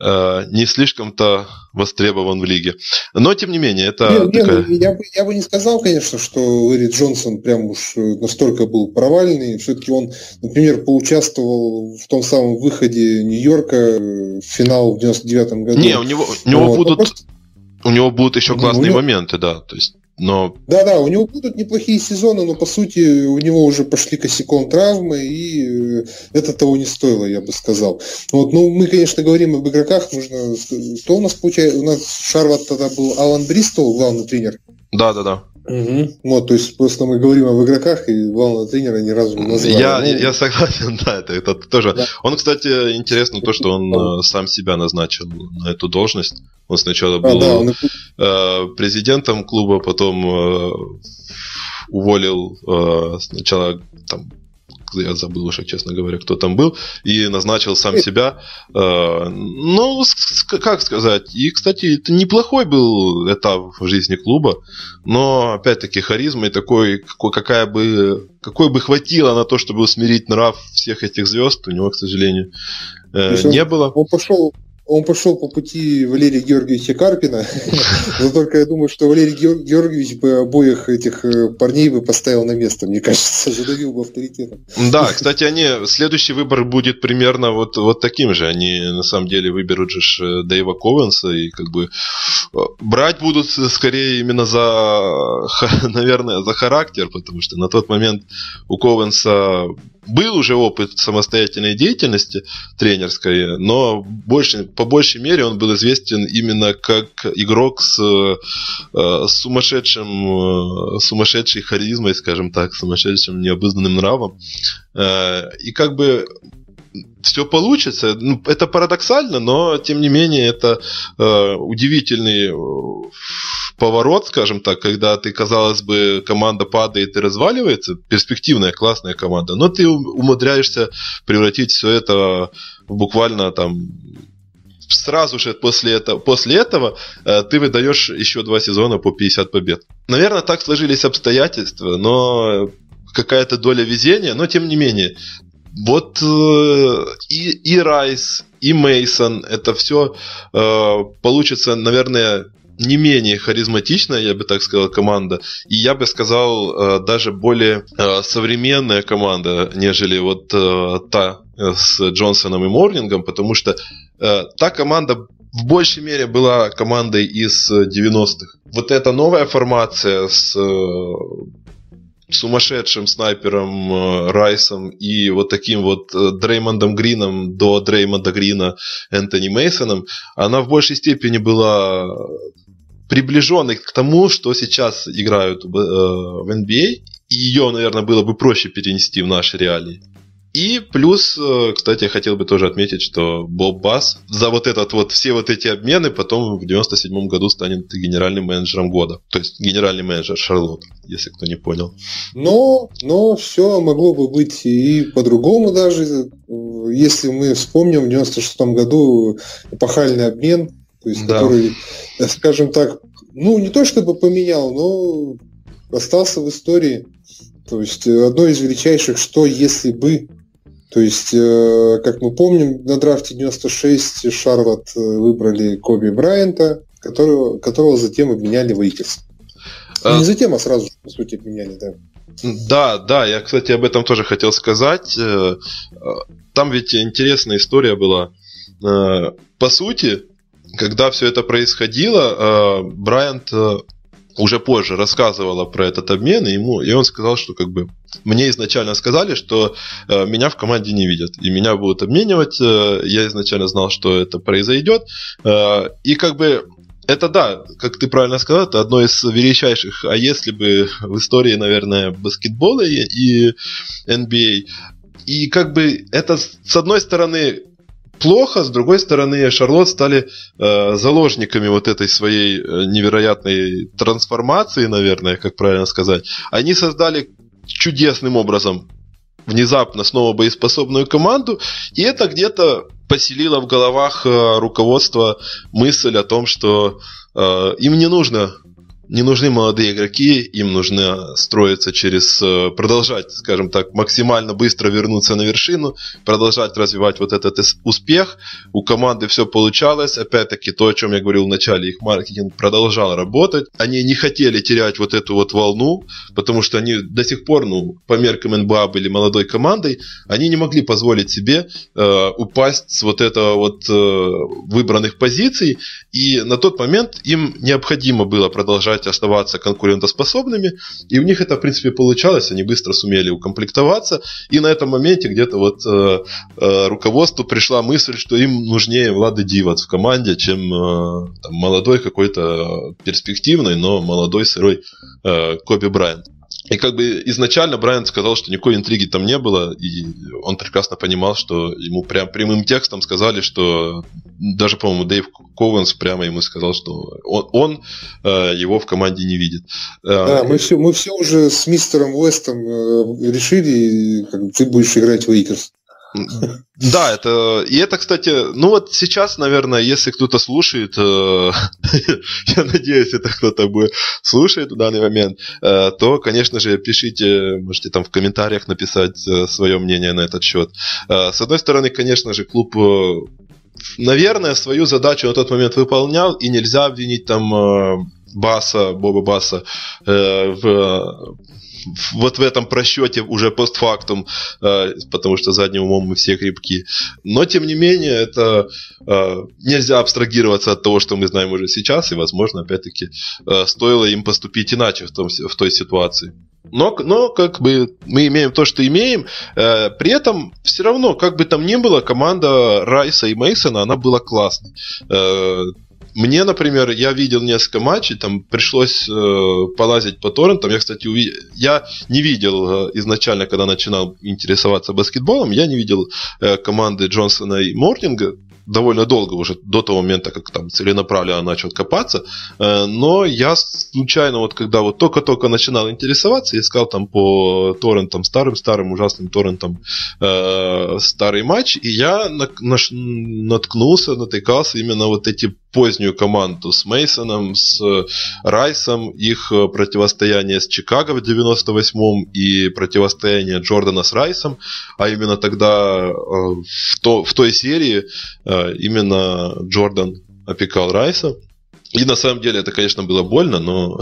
не слишком-то востребован в лиге. Но, тем не менее, это не, такая... не, я, бы, я бы не сказал, конечно, что Лэри Джонсон прям уж настолько был провальный. Все-таки он, например, поучаствовал в том самом выходе Нью-Йорка в финал в 99 году. Не, у него, у него вот. будут... Просто... У него будут еще классные него... моменты, да. То есть но... Да-да, у него будут неплохие сезоны, но по сути у него уже пошли косяком травмы, и э, это того не стоило, я бы сказал. Вот, ну, мы, конечно, говорим об игроках, нужно... Кто у нас получается? У нас Шарлот тогда был Алан Бристол, главный тренер. Да-да-да. Угу. Вот, то есть просто мы говорим об игроках, и главного тренера ни разу не назвали. Я, ну, я согласен, [LAUGHS] да, это, это тоже. Да. Он, кстати, интересно то, что он да. сам себя назначил на эту должность. Он сначала был а, да, он... э, президентом клуба, потом э, уволил э, сначала там я забыл уже, честно говоря, кто там был, и назначил сам себя. Э, ну, как сказать, и, кстати, это неплохой был этап в жизни клуба, но, опять-таки, харизма и такой, какой, какая бы, какой бы хватило на то, чтобы усмирить нрав всех этих звезд, у него, к сожалению, э, не было. Он пошел он пошел по пути Валерия Георгиевича Карпина, [LAUGHS] но только я думаю, что Валерий Георгиевич бы обоих этих э, парней бы поставил на место, мне кажется, [LAUGHS] задавил бы авторитетом. Да, кстати, они, следующий выбор будет примерно вот, вот таким же. Они на самом деле выберут же э, Дэйва Ковенса и как бы э, брать будут скорее именно за, [LAUGHS] наверное, за характер, потому что на тот момент у Ковенса был уже опыт самостоятельной деятельности тренерской, но больше, по большей мере он был известен именно как игрок с, э, сумасшедшим, э, сумасшедшей харизмой, скажем так, сумасшедшим необузданным нравом. Э, и как бы все получится. Ну, это парадоксально, но тем не менее это э, удивительный э, поворот, скажем так, когда ты, казалось бы, команда падает и разваливается, перспективная, классная команда, но ты умудряешься превратить все это буквально там сразу же после этого, после этого э, ты выдаешь еще два сезона по 50 побед. Наверное, так сложились обстоятельства, но какая-то доля везения, но тем не менее, вот э, и, и Райс, и Мейсон, это все э, получится, наверное, не менее харизматичная, я бы так сказал, команда. И я бы сказал, э, даже более э, современная команда, нежели вот та с Джонсоном и Морнингом, потому что та команда в большей мере была командой из 90-х. Вот эта новая формация с сумасшедшим снайпером э, Райсом и вот таким вот э, Дреймондом Грином до Дреймонда Грина Энтони Мейсоном, она в большей степени была приближенной к тому, что сейчас играют в, э, NBA, и ее, наверное, было бы проще перенести в наши реалии. И плюс, э, кстати, я хотел бы тоже отметить, что Боб Бас за вот этот вот, все вот эти обмены потом в 97 году станет генеральным менеджером года. То есть генеральный менеджер Шарлотт, если кто не понял. Но, но все могло бы быть и по-другому даже. Если мы вспомним, в 96 году эпохальный обмен, то есть да. который, скажем так, ну не то чтобы поменял, но остался в истории. То есть одно из величайших «что если бы» То есть, э, как мы помним, на драфте 96 Шарлот э, выбрали Коби Брайанта, которого, которого затем обменяли в Икерс. А... Не затем, а сразу, по сути, обменяли, да. Да, да, я, кстати, об этом тоже хотел сказать. Э, там ведь интересная история была. По сути, когда все это происходило, Брайант уже позже рассказывала про этот обмен, и, ему, и он сказал, что как бы мне изначально сказали, что э, меня в команде не видят, и меня будут обменивать. Э, я изначально знал, что это произойдет. Э, и как бы это да, как ты правильно сказал, это одно из величайших. А если бы в истории, наверное, баскетбола и, и NBA И как бы это с одной стороны плохо, с другой стороны, Шарлот стали э, заложниками вот этой своей э, невероятной трансформации, наверное, как правильно сказать. Они создали чудесным образом внезапно снова боеспособную команду, и это где-то поселило в головах э, руководства мысль о том, что э, им не нужно не нужны молодые игроки, им нужно строиться через, э, продолжать, скажем так, максимально быстро вернуться на вершину, продолжать развивать вот этот успех. У команды все получалось. Опять-таки, то, о чем я говорил в начале, их маркетинг продолжал работать. Они не хотели терять вот эту вот волну, потому что они до сих пор, ну, по меркам НБА были молодой командой, они не могли позволить себе э, упасть с вот этого вот э, выбранных позиций. И на тот момент им необходимо было продолжать продолжать оставаться конкурентоспособными. И у них это, в принципе, получалось. Они быстро сумели укомплектоваться. И на этом моменте где-то вот э, э, руководству пришла мысль, что им нужнее Влады Дивац в команде, чем э, там, молодой какой-то перспективный, но молодой сырой э, Коби Брайант. И как бы изначально Брайан сказал, что никакой интриги там не было, и он прекрасно понимал, что ему прям прямым текстом сказали, что даже, по-моему, Дэйв Ковенс прямо ему сказал, что он, он э, его в команде не видит. Э, да, мы все, мы все уже с мистером Уэстом э, решили, как ты будешь играть в Лейкерс. Да, это и это, кстати, ну вот сейчас, наверное, если кто-то слушает, э, [LAUGHS] я надеюсь, это кто-то будет слушает в данный момент, э, то, конечно же, пишите, можете там в комментариях написать э, свое мнение на этот счет. С одной стороны, конечно же, клуб наверное, свою задачу на тот момент выполнял, и нельзя обвинить там Баса, Боба Баса в вот в этом просчете уже постфактум, э, потому что задним умом мы все крепки. Но, тем не менее, это э, нельзя абстрагироваться от того, что мы знаем уже сейчас, и, возможно, опять-таки, э, стоило им поступить иначе в, том, в той ситуации. Но, но как бы мы имеем то, что имеем. При этом все равно, как бы там ни было, команда Райса и Мейсона, она была классной. Мне, например, я видел несколько матчей, там пришлось э, полазить по торрентам. Я, кстати, уви... я не видел э, изначально, когда начинал интересоваться баскетболом, я не видел э, команды Джонсона и Мортинга довольно долго уже, до того момента, как там целенаправленно начал копаться. Э, но я случайно, вот когда вот только-только начинал интересоваться, искал там по торрентам, старым-старым ужасным торрентам э, старый матч, и я наткнулся, натыкался именно вот эти позднюю команду с Мейсоном, с Райсом, их э, противостояние с Чикаго в 98-м и противостояние Джордана с Райсом, а именно тогда э, в, то, в той серии э, именно Джордан опекал Райса. И на самом деле это, конечно, было больно, но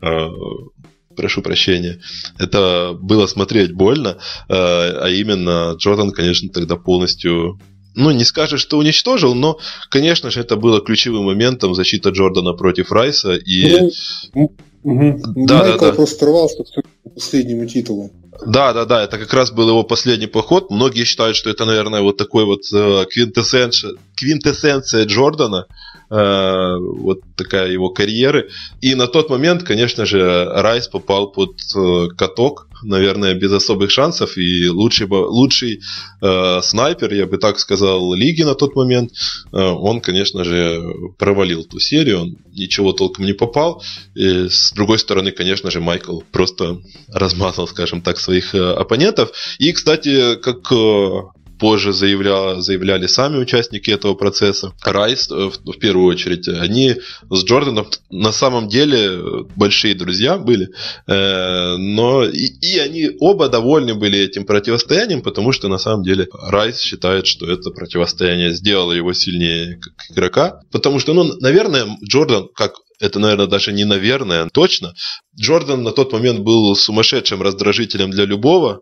[LAUGHS] прошу прощения, это было смотреть больно, а именно Джордан, конечно, тогда полностью ну, не скажешь, что уничтожил, но, конечно же, это было ключевым моментом защита Джордана против Райса. И... Ну, угу. Да, Майкл да, да. просто рвался к последнему титулу. Да, да, да, это как раз был его последний поход. Многие считают, что это, наверное, вот такой вот э, квинтэссенция, квинтэссенция Джордана, э, вот такая его карьеры. И на тот момент, конечно же, Райс попал под э, каток наверное, без особых шансов. И лучший, лучший э, снайпер, я бы так сказал, лиги на тот момент, э, он, конечно же, провалил ту серию, он ничего толком не попал. И, с другой стороны, конечно же, Майкл просто размазал, скажем так, своих э, оппонентов. И, кстати, как э, позже заявля, заявляли сами участники этого процесса, Райс э, в, в первую очередь, они с Джорданом на самом деле большие друзья были, э, но и, и они оба довольны были этим противостоянием, потому что на самом деле Райс считает, что это противостояние сделало его сильнее как игрока, потому что, ну, наверное, Джордан, как это, наверное, даже не наверное, точно. Джордан на тот момент был сумасшедшим раздражителем для любого,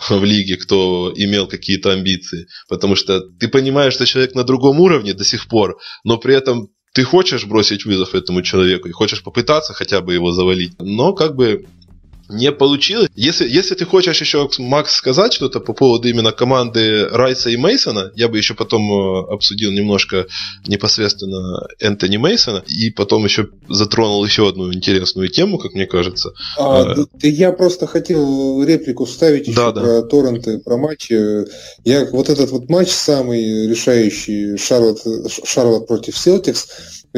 [LAUGHS] в лиге, кто имел какие-то амбиции. Потому что ты понимаешь, что человек на другом уровне до сих пор, но при этом ты хочешь бросить вызов этому человеку и хочешь попытаться хотя бы его завалить. Но как бы не получилось. Если, если ты хочешь еще, Макс, сказать что-то по поводу именно команды Райса и Мейсона, я бы еще потом э, обсудил немножко непосредственно Энтони Мейсона и потом еще затронул еще одну интересную тему, как мне кажется. А, а, я просто хотел реплику вставить еще да, про да. торренты, про матчи. Я вот этот вот матч самый решающий Шарлот, Шарлот против Селтикс,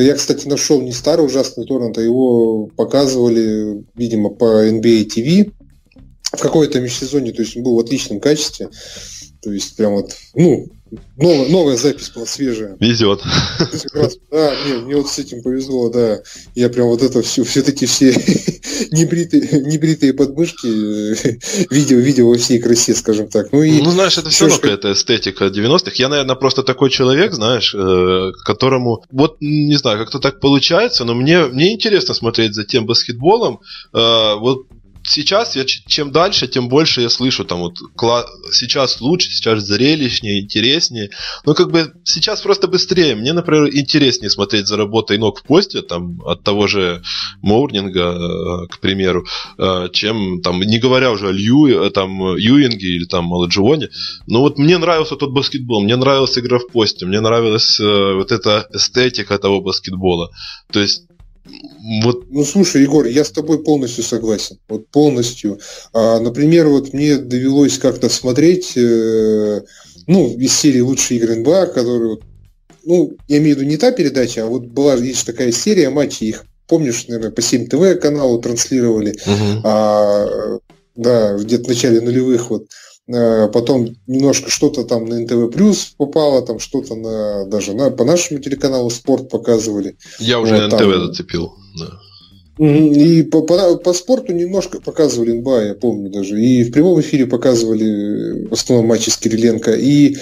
я, кстати, нашел не старый ужасный торрент, а его показывали, видимо, по NBA TV в какой-то межсезонье, то есть он был в отличном качестве. То есть прям вот, ну, новая, новая запись была свежая. Везет. Да, мне, мне вот с этим повезло, да. Я прям вот это все, все-таки [LAUGHS] все небритые, небритые подмышки э, видел, видел во всей красе, скажем так. Ну, и ну знаешь, это все равно какая-то эстетика 90-х. Я, наверное, просто такой человек, знаешь, э, которому, вот, не знаю, как-то так получается, но мне, мне интересно смотреть за тем баскетболом. Э, вот сейчас я чем дальше, тем больше я слышу там вот сейчас лучше, сейчас зрелищнее, интереснее. Но как бы сейчас просто быстрее. Мне, например, интереснее смотреть за работой ног в посте, там, от того же Моурнинга, э, к примеру, э, чем там, не говоря уже о Лью, э, там, Юинге или там Маладжионе. Но вот мне нравился тот баскетбол, мне нравилась игра в посте, мне нравилась вот эта эстетика того баскетбола. То есть вот. Ну, слушай, Егор, я с тобой полностью согласен. Вот полностью. А, например, вот мне довелось как-то смотреть, э, ну, из серии «Лучшие игры НБА», которые, ну, я имею в виду не та передача, а вот была, есть такая серия матчей, их, помнишь, наверное, по 7 ТВ каналу транслировали, угу. а, да, где-то в начале нулевых вот. Э, потом немножко что-то там на НТВ Плюс попало, там что-то на даже на, по нашему телеканалу спорт показывали. Я уже вот, на НТВ там, зацепил, да. И по, по, по спорту немножко показывали НБА, я помню даже. И в прямом эфире показывали в основном матчи с Кириленко. И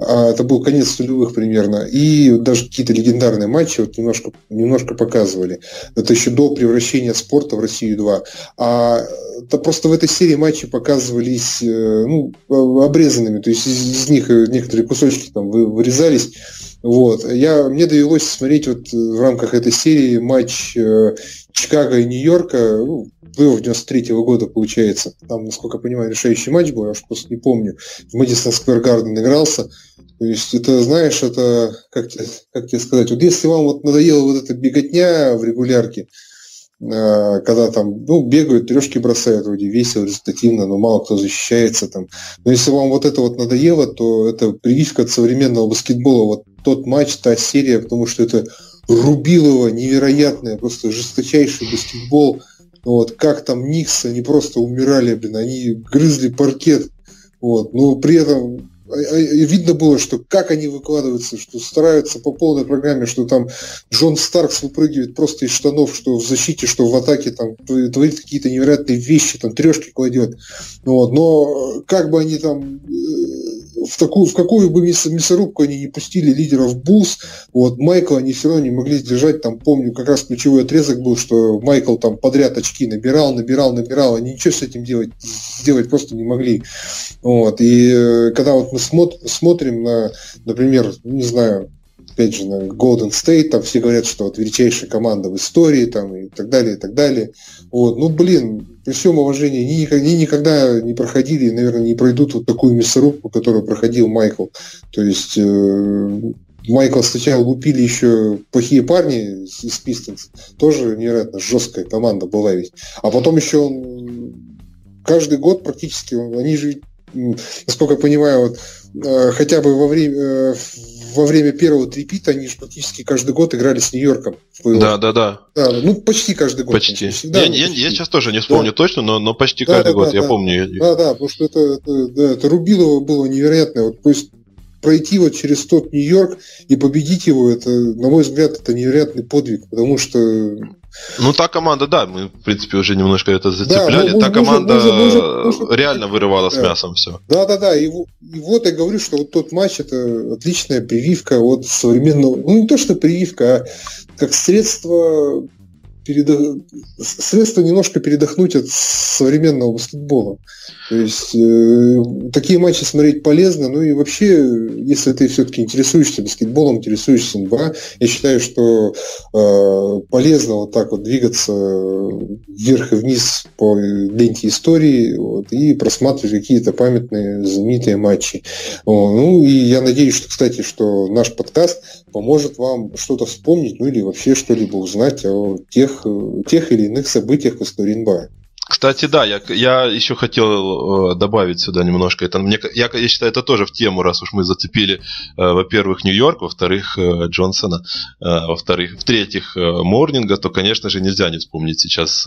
это был конец нулевых примерно, и даже какие-то легендарные матчи вот немножко, немножко показывали. Это еще до превращения спорта в Россию 2. А это просто в этой серии матчи показывались э, ну, обрезанными, то есть из, из них некоторые кусочки там вырезались. Вот. Я, мне довелось смотреть вот в рамках этой серии матч э, Чикаго и Нью-Йорка, ну, плей 93 -го года, получается. Там, насколько я понимаю, решающий матч был, я уж просто не помню. В Мэдисон Сквер Гарден игрался. То есть это, знаешь, это, как, как тебе сказать, вот если вам вот надоела вот эта беготня в регулярке, э, когда там, ну, бегают, трешки бросают, вроде весело, результативно, но мало кто защищается там. Но если вам вот это вот надоело, то это прививка от современного баскетбола, вот тот матч, та серия, потому что это Рубилова невероятная, просто жесточайший баскетбол. Вот, как там Никс, они просто умирали, блин, они грызли паркет. Вот, но при этом а, а, видно было, что как они выкладываются, что стараются по полной программе, что там Джон Старкс выпрыгивает просто из штанов, что в защите, что в атаке, там творит какие-то невероятные вещи, там трешки кладет. Вот. Но как бы они там э, в, такую, в какую бы мясорубку они не пустили лидеров Булс, вот, Майкла они все равно не могли сдержать, там, помню, как раз ключевой отрезок был, что Майкл там подряд очки набирал, набирал, набирал, они ничего с этим делать, сделать просто не могли. Вот. И э, когда вот мы смотр, смотрим на, например, не знаю, опять же, на Golden State, там все говорят, что вот величайшая команда в истории, там, и так далее, и так далее. Вот. Ну, блин, при всем уважении, они они никогда не проходили, наверное, не пройдут вот такую мясорубку, которую проходил Майкл. То есть э, Майкл сначала лупили еще плохие парни из Пистонс. Тоже невероятно жесткая команда была ведь. А потом еще он каждый год практически, они же насколько я понимаю, вот, э, хотя бы во время, э, во время первого трипита они же практически каждый год играли с Нью-Йорком. Да, да, да. Да, ну почти каждый год. Почти. Всегда, я, я, почти. я сейчас тоже не вспомню да. точно, но, но почти да, каждый да, год, да, я да. помню. Да, да, потому что это, это, да, это Рубилово было невероятное. Вот, то есть пройти вот через тот Нью-Йорк и победить его, это, на мой взгляд, это невероятный подвиг, потому что ну, та команда, да, мы, в принципе, уже немножко это зацепляли. Да, ну, та команда может, может, может, реально вырывала да. с мясом все. Да, да, да. И, и вот я говорю, что вот тот матч это отличная прививка от современного. Ну, не то, что прививка, а как средство передох... средство немножко передохнуть от современного баскетбола. То есть э, такие матчи смотреть полезно, ну и вообще, если ты все-таки интересуешься баскетболом, интересуешься НБА, я считаю, что э, полезно вот так вот двигаться вверх и вниз по ленте истории вот, и просматривать какие-то памятные, знаменитые матчи. О, ну и я надеюсь, что, кстати, что наш подкаст поможет вам что-то вспомнить, ну или вообще что-либо узнать о тех, тех или иных событиях НБА. Кстати, да, я, я еще хотел э, добавить сюда немножко. Это, мне, я, я считаю, это тоже в тему, раз уж мы зацепили, э, во-первых, Нью-Йорк, во-вторых, э, Джонсона, во-вторых, в-третьих, Морнинга, то, конечно же, нельзя не вспомнить сейчас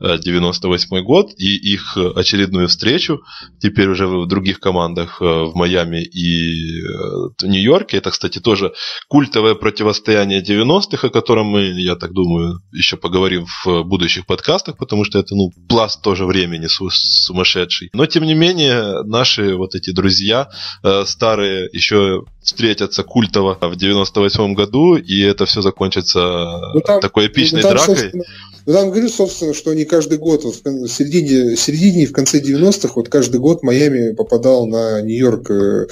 98 год и их очередную встречу, теперь уже в других командах в Майами и в Нью-Йорке. Это, кстати, тоже культовое противостояние 90-х, о котором мы, я так думаю, еще поговорим в будущих подкастах, потому что это, ну, пласт тоже времени сумасшедший. Но, тем не менее, наши вот эти друзья э, старые еще встретятся культово в 98 году, и это все закончится ну, там, такой эпичной ну, там, дракой. Ну, там говорю, собственно, что они каждый год, вот в середине, в середине и в конце 90-х, вот каждый год Майами попадал на Нью-Йорк э,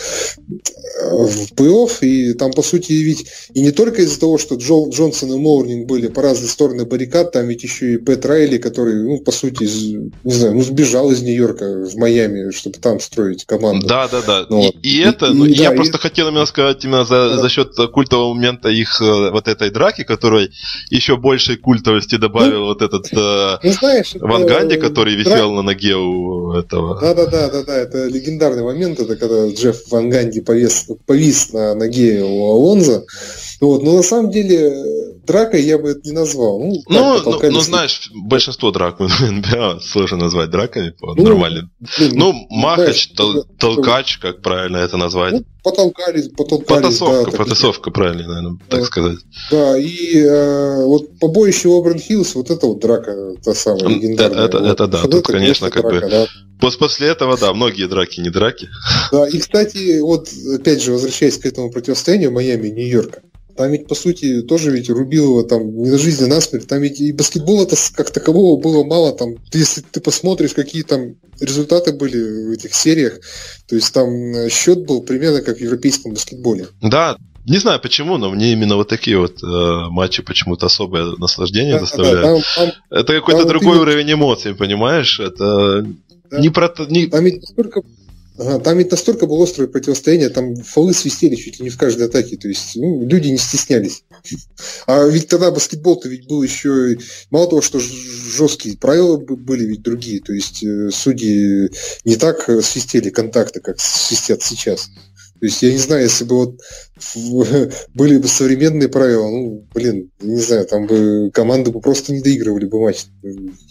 в плей-офф, и там, по сути, ведь и не только из-за того, что Джо, Джонсон и Моурнинг были по разные стороны баррикад, там ведь еще и Пэт Райли, который, ну, по сути, из, не знаю, ну, сбежал из Нью-Йорка в Майами, чтобы там строить команду. Да, да, да. Ну, и, и это, ну, и, я да, просто и... хотел именно сказать именно за, да. за счет культового момента их э, вот этой драки, которой еще большей культовости добавил вот этот э, ну, знаешь, Ван Ганди, который висел на ноге у этого. Да, да, да, да, да, это легендарный момент, это когда Джефф Ван Ганди повис, повис на ноге у Алонза. Вот, но на самом деле дракой я бы это не назвал. Ну, ну, ну, ну, знаешь, большинство драк [LAUGHS] НБА сложно назвать драками по ну, нормальным. Ну, ну махач, знаешь, тол- толкач, как правильно это назвать. Ну, потолкались, потолкались. Потасовка, да, потасовка, правильно, наверное, да, так сказать. Да, и э, вот побоище Оберн Хиллс, вот это вот драка, та самая легендарная. Это, вот, это да, тут, это, конечно, как драка, бы... Да. После этого, да, многие драки не драки. Да, и, кстати, вот, опять же, возвращаясь к этому противостоянию Майами и Нью-Йорка, там ведь, по сути, тоже ведь Рубилова там не на жизнь, а на смерть. Там ведь и баскетбола-то как такового было мало. Там, если ты посмотришь, какие там результаты были в этих сериях, то есть там э, счет был примерно как в европейском баскетболе. Да, не знаю почему, но мне именно вот такие вот э, матчи почему-то особое наслаждение да, доставляют. Да, там, там, это какой-то другой вот уровень эмоций, понимаешь? Это да, не про... Не... Там ведь столько Там ведь настолько было острое противостояние, там фолы свистели чуть ли не в каждой атаке, то есть ну, люди не стеснялись. А ведь тогда баскетбол-то ведь был еще, мало того, что жесткие правила были ведь другие, то есть э, судьи не так свистели контакты, как свистят сейчас. То есть я не знаю, если бы вот [LAUGHS] были бы современные правила, ну, блин, не знаю, там бы команды бы просто не доигрывали бы матч э,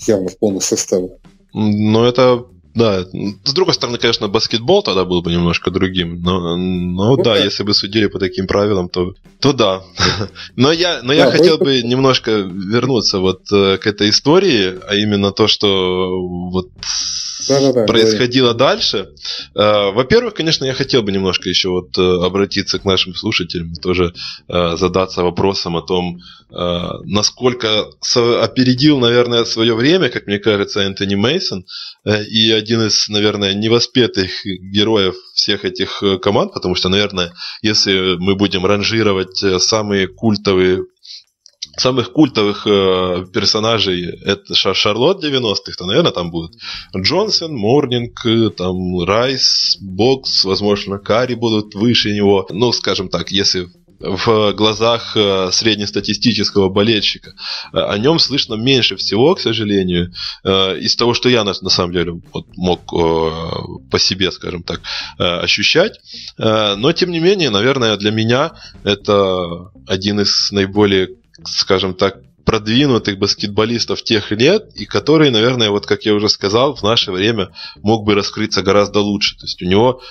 явно в полных составах. Но это да, с другой стороны, конечно, баскетбол тогда был бы немножко другим. Но, но ну, да, да, если бы судили по таким правилам, то, то да. [LAUGHS] Но я, но я да, хотел бы немножко вернуться вот э, к этой истории, а именно то, что вот да, да, да, происходило да. дальше. Э, во-первых, конечно, я хотел бы немножко еще вот э, обратиться к нашим слушателям, тоже задаться вопросом о том, насколько опередил, наверное, свое время, как мне кажется, Энтони Мейсон и один из, наверное, невоспетых героев всех этих э, команд, потому что, наверное, если мы будем ранжировать э, самые культовые самых культовых э, персонажей это Шарлот 90-х, то, наверное, там будут Джонсон, Морнинг, э, там Райс, Бокс, возможно, Карри будут выше него. Ну, скажем так, если в глазах э, среднестатистического болельщика. Э, о нем слышно меньше всего, к сожалению, из того, что я на, самом деле мог по себе, скажем так, ощущать. Но, тем не менее, наверное, для меня это один из наиболее, скажем так, продвинутых баскетболистов тех лет, и который, наверное, вот как я уже сказал, в наше время мог бы раскрыться гораздо лучше. То есть у него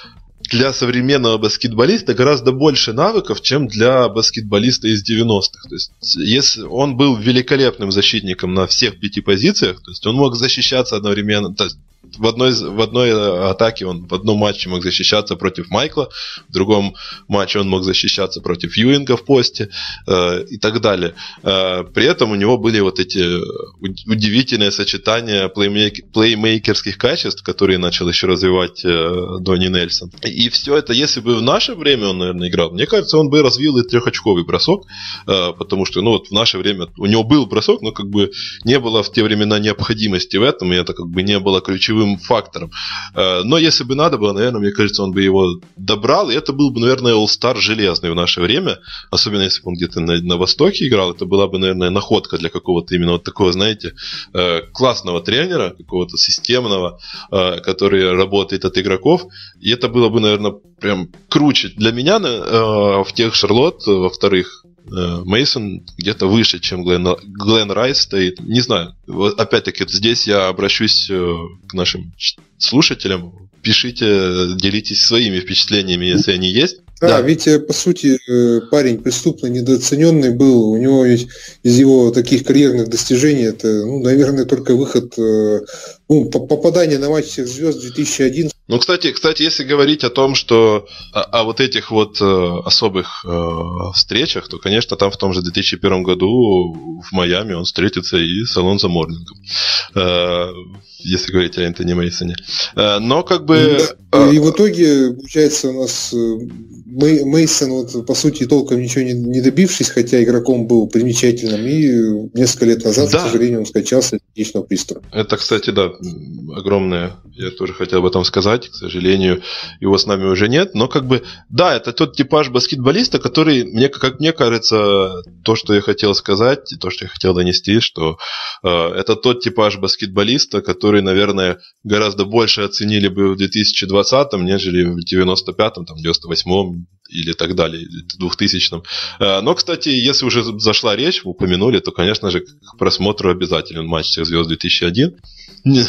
для современного баскетболиста гораздо больше навыков, чем для баскетболиста из 90-х. То есть, если он был великолепным защитником на всех пяти позициях, то есть он мог защищаться одновременно, то есть, в одной, в одной атаке он в одном матче мог защищаться против Майкла, в другом матче он мог защищаться против Юинга в посте э, и так далее. Э, при этом у него были вот эти удивительные сочетания плеймейк, плеймейкерских качеств, которые начал еще развивать э, Донни Нельсон. И все это, если бы в наше время он, наверное, играл, мне кажется, он бы развил и трехочковый бросок, э, потому что, ну, вот в наше время у него был бросок, но как бы не было в те времена необходимости в этом, и это как бы не было ключевым фактором. Э, но если бы надо было, наверное, мне кажется, он бы его добрал, и это был бы, наверное, All-Star железный в наше время, особенно если бы он где-то на, на Востоке играл, это была бы, наверное, находка для какого-то именно вот такого, знаете, э, классного тренера, какого-то системного, э, который работает от игроков, и это было бы, наверное, прям круче. Для меня в тех Шарлот, во-вторых, Мейсон где-то выше, чем Глен, Глен Райс стоит. Не знаю. Вот опять-таки, здесь я обращусь э, к нашим слушателям. Пишите, делитесь своими впечатлениями, если они есть. Да, да, ведь по сути э, парень преступно недооцененный был. У него ведь из его таких карьерных достижений это, ну, наверное, только выход, э, ну, попадание на матч всех звезд 2001. Ну, кстати, кстати, если говорить о том, что о, о вот этих вот э, особых э, встречах, то, конечно, там в том же 2001 году в Майами он встретится и с Алонзо Морнингом. Э, если говорить о Энтони Мейсоне. Э, но как бы... Да, и в итоге, получается, у нас Мейсон, вот, по сути, толком ничего не, не добившись, хотя игроком был примечательным, и несколько лет назад, да. к сожалению, он скачался от сердечного приступа. Это, кстати, да, огромное, я тоже хотел об этом сказать, к сожалению, его с нами уже нет, но как бы, да, это тот типаж баскетболиста, который, мне, как мне кажется, то, что я хотел сказать, то, что я хотел донести, что э, это тот типаж баскетболиста, который, наверное, гораздо больше оценили бы в 2020-м, нежели в 95-м, там, 98-м или так далее, 2000-м. Э, но, кстати, если уже зашла речь, упомянули, то, конечно же, к просмотру обязателен матч всех звезд 2001.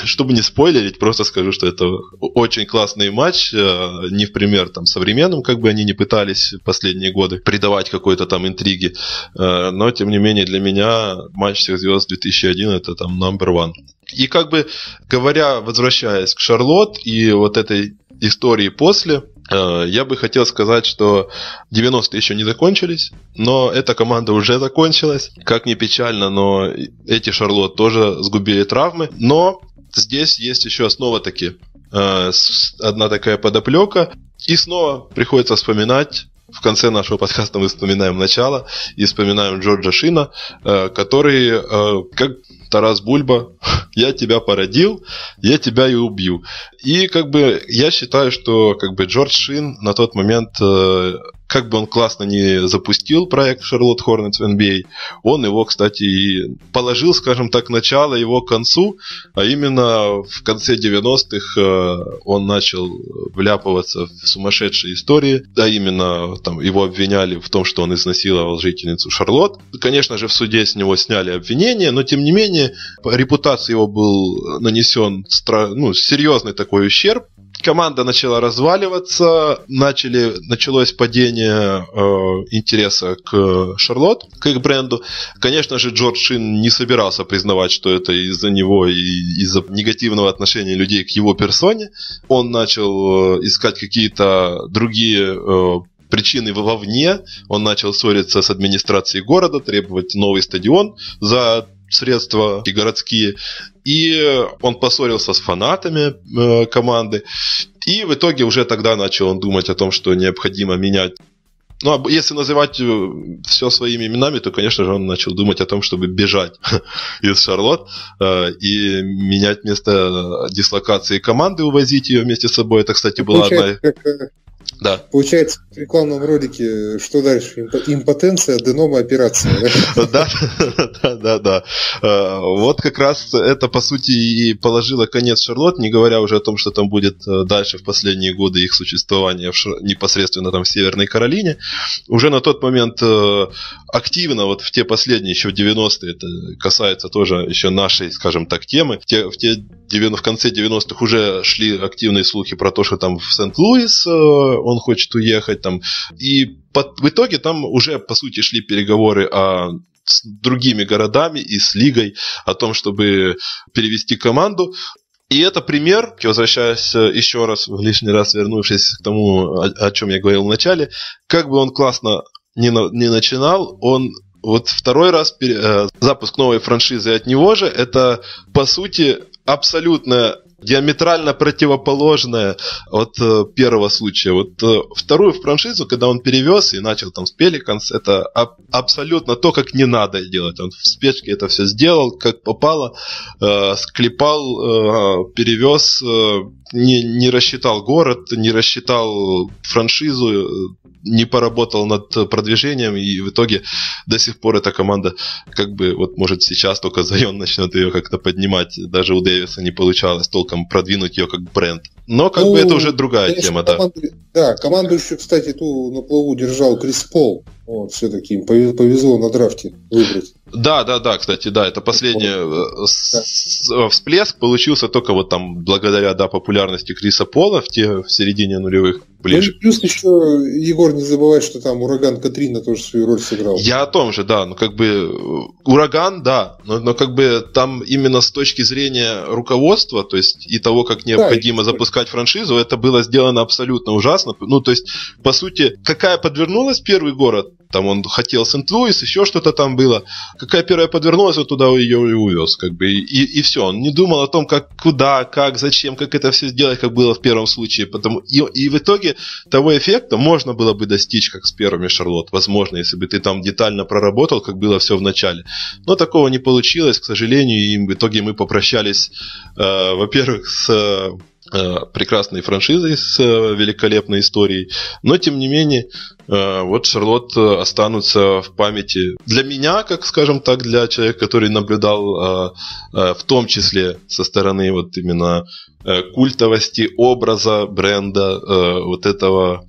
Чтобы не спойлерить, просто скажу, что это очень классный матч, э, не в пример там современным, как бы они не пытались последние годы придавать какой-то там интриги, э, но, тем не менее, для меня матч всех звезд 2001 это там number one. И как бы говоря, возвращаясь к Шарлот и вот этой истории после, Э, я бы хотел сказать, что 90-е еще не закончились, но эта команда уже закончилась. Как ни печально, но эти Шарлот тоже сгубили травмы. Но здесь есть еще основа таки. Э, одна такая подоплека. И снова приходится вспоминать в конце нашего подкаста мы вспоминаем начало и вспоминаем Джорджа Шина, э, который, как Тарас Бульба, [LAUGHS] я тебя породил, я тебя и убью. И как бы я считаю, что как бы Джордж Шин на тот момент э, как бы он классно не запустил проект Charlotte Hornets в NBA, он его, кстати, и положил, скажем так, начало его концу, а именно в конце 90-х э, он начал вляпываться в сумасшедшие истории, а именно там его обвиняли в том, что он изнасиловал жительницу Шарлотт. Конечно же, в суде с него сняли обвинение, но тем не менее репутация его был нанесен ну, серьезный такой ущерб, команда начала разваливаться, начали, началось падение э, интереса к Шарлот, к их бренду. Конечно же, Джордж Шин не собирался признавать, что это из-за него и из-за негативного отношения людей к его персоне. Он начал э, искать какие-то другие э, причины вовне. Он начал ссориться с администрацией города, требовать новый стадион за средства и городские. И он поссорился с фанатами э, команды. И в итоге уже тогда начал он думать о том, что необходимо менять ну, а если называть э, все своими именами, то, конечно же, он начал думать о том, чтобы бежать [LAUGHS] из Шарлот э, и менять место дислокации команды, увозить ее вместе с собой. Это, кстати, была одна... Да. Получается, в рекламном ролике что дальше? Импотенция, аденома, операция. [LAUGHS] Да, да, да, да. Э, вот как раз это, по сути, и положило конец Шарлот, не говоря уже о том, что там будет э, дальше в последние годы их существования непосредственно там в Северной Каролине. Уже на тот момент э, активно, вот в те последние, еще в 90-е, это касается тоже еще нашей, скажем так, темы, в те, в те в конце 90-х уже шли активные слухи про то, что там в Сент-Луис он хочет уехать там. И под, в итоге там уже, по сути, шли переговоры о с другими городами и с лигой о том, чтобы перевести команду. И это пример, возвращаясь э, еще раз, лишний раз вернувшись к тому, о, о чем я говорил в начале, как бы он классно не, на, не начинал, он вот второй раз э, запуск новой франшизы от него же, это по сути абсолютно диаметрально противоположное от э, первого случая. Вот э, вторую франшизу, когда он перевез и начал там с Пеликанс, это аб- абсолютно то, как не надо делать. Он в спешке это все сделал, как попало, э, склепал, э, перевез, э, не, не рассчитал город, не рассчитал франшизу, не поработал над продвижением, и в итоге до сих пор эта команда, как бы, вот может сейчас только Зайон начнет ее как-то поднимать, даже у Дэвиса не получалось толком продвинуть ее как бренд. Но как ну, бы это уже другая конечно, тема, да. Да, команду еще, кстати, ту на плаву держал Крис Пол. Вот, все-таки им повезло на драфте выбрать. Да, да, да, кстати, да, это последний да. всплеск получился только вот там благодаря, да, популярности Криса Пола в те в середине нулевых ближе. Ну, плюс еще Егор не забывай, что там ураган Катрина тоже свою роль сыграл. Я о том же, да, ну как бы ураган, да, но, но как бы там именно с точки зрения руководства, то есть и того, как необходимо да, запускать франшизу, это было сделано абсолютно ужасно. Ну, то есть, по сути, какая подвернулась первый город, там он хотел Сент-Луис, еще что-то там было. Какая первая подвернулась, вот туда ее и увез, как бы, и, и все. Он не думал о том, как, куда, как, зачем, как это все сделать, как было в первом случае. Потому, и, и в итоге того эффекта можно было бы достичь, как с первыми Шарлот, возможно, если бы ты там детально проработал, как было все в начале. Но такого не получилось, к сожалению, и в итоге мы попрощались, э, во-первых, с прекрасной франшизой с э, великолепной историей. Но, тем не менее, э, вот Шарлот останутся в памяти для меня, как скажем так, для человека, который наблюдал в том числе со стороны вот именно культовости образа бренда, вот этого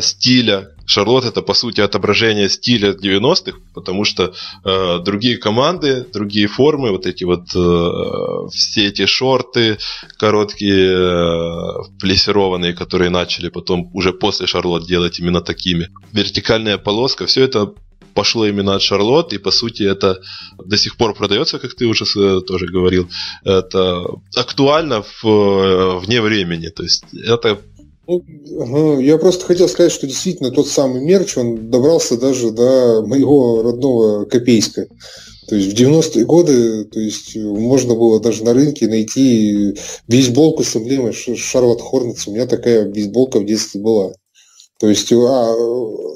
стиля, Шарлот это по сути отображение стиля 90-х, потому что э, другие команды, другие формы, вот эти вот э, все эти шорты короткие, э, плессированные, которые начали потом уже после Шарлот делать именно такими. Вертикальная полоска, все это пошло именно от Шарлот, и по сути это до сих пор продается, как ты уже тоже говорил. Это актуально в, э, вне времени. То есть это ну, я просто хотел сказать, что действительно тот самый мерч, он добрался даже до моего родного Копейска. То есть в 90-е годы то есть, можно было даже на рынке найти бейсболку с эмблемой Шарлот Хорнетс. У меня такая бейсболка в детстве была. То есть, а,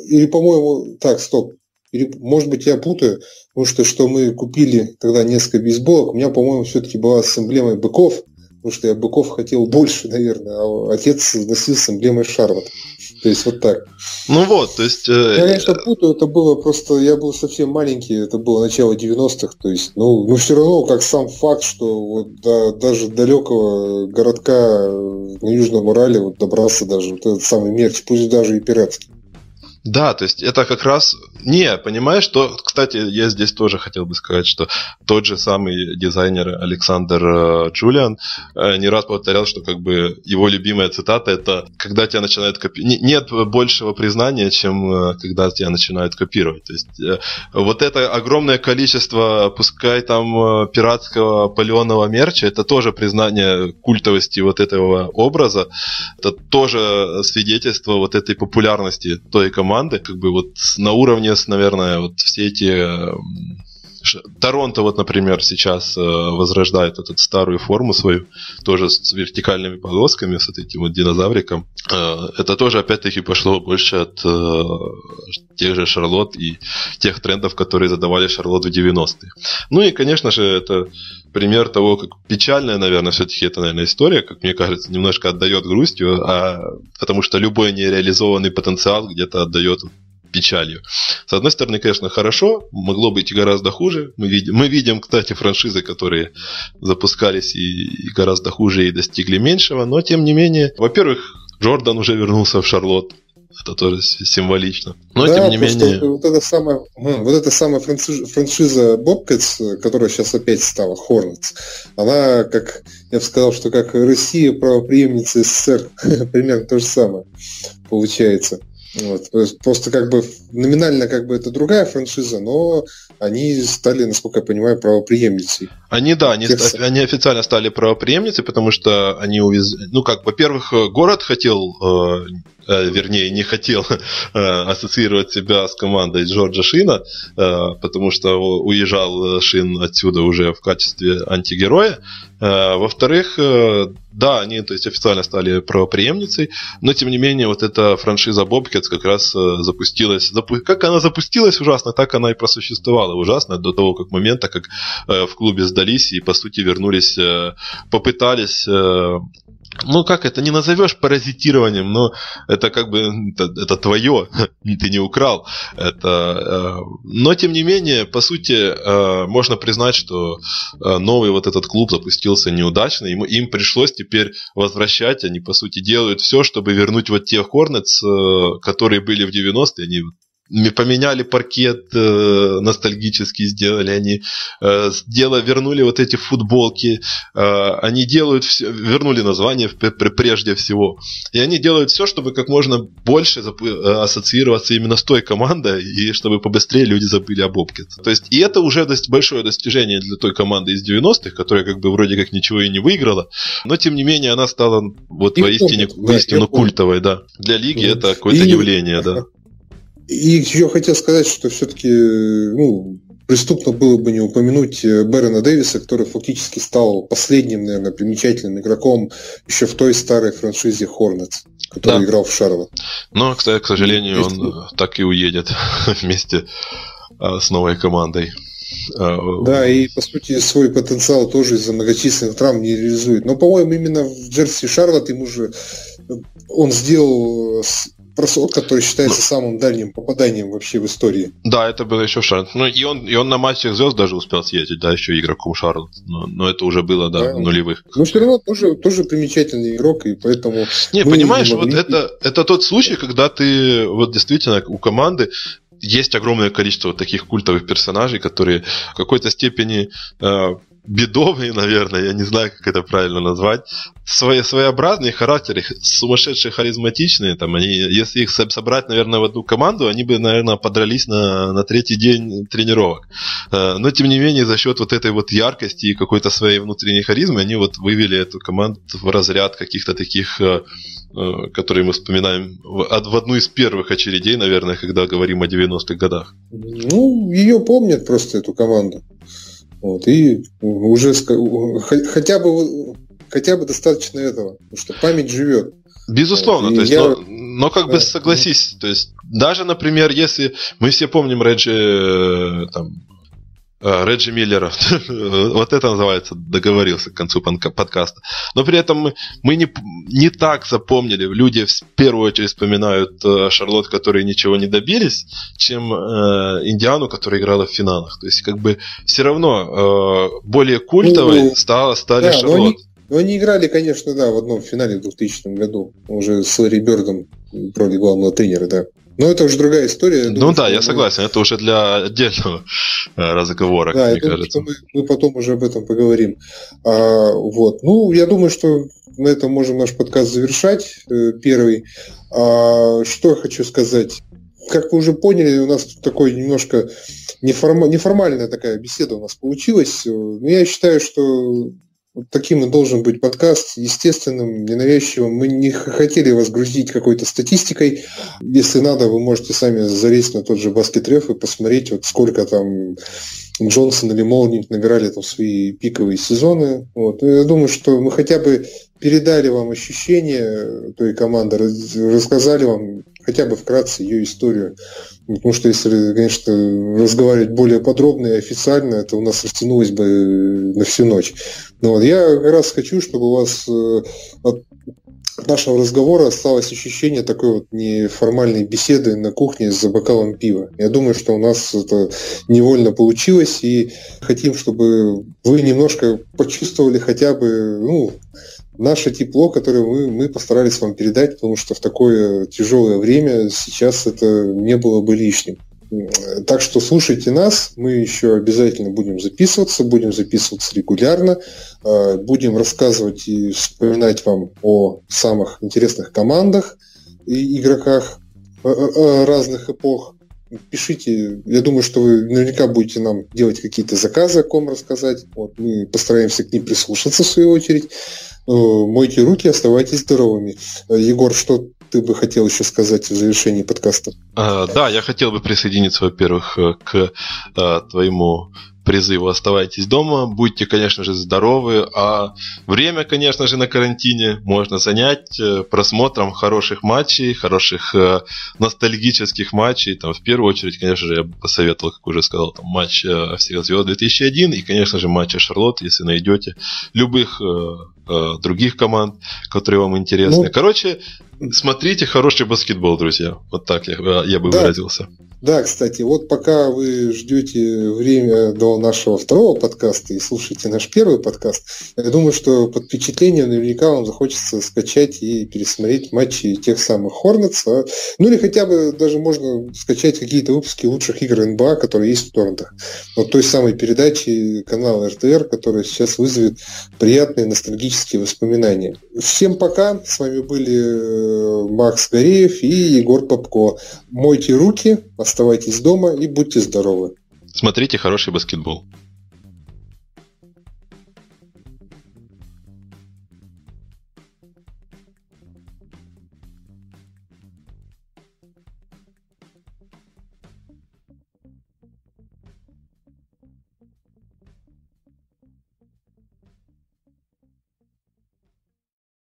или, по-моему, так, стоп. Или, может быть, я путаю, потому что, что мы купили тогда несколько бейсболок, у меня, по-моему, все-таки была с эмблемой быков, потому что я быков хотел больше, наверное, а отец носил с эмблемой Шарлот. То есть вот так. Ну вот, то есть... Э... Я, конечно, путаю, это было просто... Я был совсем маленький, это было начало 90-х, то есть, ну, ну все равно, как сам факт, что вот до, даже далекого городка на Южном Урале вот добрался даже вот этот самый мерч, пусть даже и пиратский. Да, то есть это как раз... Не, понимаешь, что... Кстати, я здесь тоже хотел бы сказать, что тот же самый дизайнер Александр э, Джулиан э, не раз повторял, что как бы его любимая цитата это «когда тебя начинают копировать...» Нет большего признания, чем э, когда тебя начинают копировать. То есть вот это огромное количество, пускай там пиратского паленого мерча, это тоже признание культовости вот этого образа. Это тоже свидетельство вот этой популярности той команды, как бы вот на уровне, наверное, вот все эти Торонто, вот, например, сейчас э, возрождает эту старую форму свою, тоже с вертикальными полосками, с этим вот динозавриком. Э, это тоже, опять-таки, пошло больше от э, тех же Шарлот и тех трендов, которые задавали Шарлот в 90-е. Ну и, конечно же, это пример того, как печальная, наверное, все-таки это, наверное, история, как мне кажется, немножко отдает грустью, а, потому что любой нереализованный потенциал где-то отдает печалью. С одной стороны, конечно, хорошо, могло быть и гораздо хуже. Мы видим, мы видим кстати, франшизы, которые запускались и, и гораздо хуже и достигли меньшего, но тем не менее, во-первых, Джордан уже вернулся в Шарлотт. Это тоже символично. Но да, тем не менее. Вот эта самая, вот эта самая франшиза, франшиза Bobcats, которая сейчас опять стала Hornets, она, как я бы сказал, что как Россия правоприемница СССР, [LAUGHS] примерно то же самое получается. Вот. Просто как бы номинально как бы это другая франшиза, но они стали, насколько я понимаю, правоприемницей. Они, да, они, они официально стали правоприемницей, потому что они увезли... Ну, как, во-первых, город хотел, э, э, вернее, не хотел [LAUGHS] э, ассоциировать себя с командой Джорджа Шина, э, потому что уезжал Шин отсюда уже в качестве антигероя. Э, во-вторых, э, да, они то есть, официально стали правоприемницей, но тем не менее вот эта франшиза Bobcats как раз э, запустилась. Запу... Как она запустилась ужасно, так она и просуществовала ужасно до того как момента, как в клубе сдались и по сути вернулись, попытались ну как это не назовешь паразитированием, но это как бы это, это твое, [LAUGHS] ты не украл. Это, э, но тем не менее, по сути, э, можно признать, что э, новый вот этот клуб запустился неудачно, им, им пришлось теперь возвращать, они по сути делают все, чтобы вернуть вот те Hornets, которые были в 90-е, они поменяли паркет, э, ностальгический сделали, они э, сделали, вернули вот эти футболки, э, они делают все, вернули название прежде всего, и они делают все, чтобы как можно больше э, ассоциироваться именно с той командой, и чтобы побыстрее люди забыли об Бобкет. То есть, и это уже большое достижение для той команды из 90-х, которая как бы вроде как ничего и не выиграла, но тем не менее она стала вот и воистине, помню, воистину да, культовой, да. Для лиги да. это какое-то и... явление, да. [LAUGHS] И еще хотел сказать, что все-таки ну, преступно было бы не упомянуть э, Бэрона Дэвиса, который фактически стал последним, наверное, примечательным игроком еще в той старой франшизе Hornets, который да. играл в Шарлот. Но, кстати, к сожалению, он э, так и уедет [LAUGHS] вместе э, с новой командой. Да, и по сути свой потенциал тоже из-за многочисленных травм не реализует. Но, по-моему, именно в Джерси Шарлот ему же он сделал бросок, который считается ну, самым дальним попаданием вообще в истории. Да, это было еще шанс. Ну, и он, и он на матчах звезд даже успел съездить, да, еще игроком Шарлот. Но, но это уже было, да, да. в нулевых. Но все равно тоже, тоже примечательный игрок, и поэтому... Не, понимаешь, не вот это, это тот случай, когда ты вот действительно у команды есть огромное количество вот таких культовых персонажей, которые в какой-то степени э, бедовые, наверное, я не знаю, как это правильно назвать, свои, своеобразные характеры, сумасшедшие, харизматичные, там, они, если их собрать, наверное, в одну команду, они бы, наверное, подрались на, на третий день тренировок. Э, но, тем не менее, за счет вот этой вот яркости и какой-то своей внутренней харизмы, они вот вывели эту команду в разряд каких-то таких э, э, которые мы вспоминаем в одну из первых очередей, наверное, когда говорим о 90-х годах. Ну, ее помнят просто, эту команду. Вот, и уже хотя бы хотя бы достаточно этого, потому что память живет. Безусловно, вот, то есть, я... но, но как да, бы согласись, то есть даже, например, если мы все помним Реджи э, там, Реджи Миллера. [LAUGHS] вот это называется договорился к концу подкаста. Но при этом мы, мы не, не так запомнили. Люди в первую очередь вспоминают э, Шарлот, которые ничего не добились, чем э, Индиану, которая играла в финалах. То есть, как бы все равно э, более культовой ну, стала, стали да, Шарлот. Но они, но они играли, конечно, да, в одном финале в 2000 году. Уже с Ларри Бёрдом в роли главного тренера, да. Но это уже другая история. Ну думаю, да, я согласен, это уже для отдельного э, разговора, да, мне думаю, кажется. мы, мы потом уже об этом поговорим. А, вот. Ну, я думаю, что на этом можем наш подкаст завершать, э, первый. А, что я хочу сказать. Как вы уже поняли, у нас такой немножко неформа, неформальная такая беседа у нас получилась. Но я считаю, что вот таким и должен быть подкаст, естественным, ненавязчивым. Мы не хотели вас грузить какой-то статистикой. Если надо, вы можете сами залезть на тот же баскетреф и посмотреть, вот сколько там Джонсон или Молник набирали там свои пиковые сезоны. Вот. Я думаю, что мы хотя бы передали вам ощущения той команды, рассказали вам хотя бы вкратце ее историю. Потому что если, конечно, разговаривать более подробно и официально, это у нас растянулось бы на всю ночь. Но вот я как раз хочу, чтобы у вас э, от нашего разговора осталось ощущение такой вот неформальной беседы на кухне за бокалом пива. Я думаю, что у нас это невольно получилось, и хотим, чтобы вы немножко почувствовали хотя бы, ну, наше тепло, которое мы, мы постарались вам передать, потому что в такое тяжелое время сейчас это не было бы лишним. Так что слушайте нас, мы еще обязательно будем записываться, будем записываться регулярно, а, будем рассказывать и вспоминать вам о самых интересных командах и игроках а, разных эпох. пишите. Я думаю, что вы наверняка будете нам делать какие-то заказы, о ком рассказать. Вот, мы постараемся к ним прислушаться в свою очередь. Э, мойте руки, оставайтесь здоровыми. Э, Егор, что ты бы хотел еще сказать в завершении подкаста? А, да, я хотел бы присоединиться, во-первых, к а, твоему призыву оставайтесь дома, будьте, конечно же, здоровы, а время, конечно же, на карантине можно занять э, просмотром хороших матчей, хороших э, ностальгических матчей. Там, в первую очередь, конечно же, я бы посоветовал, как уже сказал, там, матч э, всех звезд 2001 и, конечно же, матча Шарлотт, если найдете любых э, э, других команд, которые вам интересны. Ну, Короче, смотрите хороший баскетбол, друзья. Вот так я, я бы да. выразился. Да, кстати, вот пока вы ждете время до нашего второго подкаста и слушаете наш первый подкаст, я думаю, что под впечатлением наверняка вам захочется скачать и пересмотреть матчи тех самых Хорнетс. А, ну или хотя бы даже можно скачать какие-то выпуски лучших игр НБА, которые есть в торрентах. Вот той самой передачи канала РТР, которая сейчас вызовет приятные ностальгические воспоминания. Всем пока. С вами были э, Макс Гореев и Егор Попко. Мойте руки, Оставайтесь дома и будьте здоровы. Смотрите хороший баскетбол.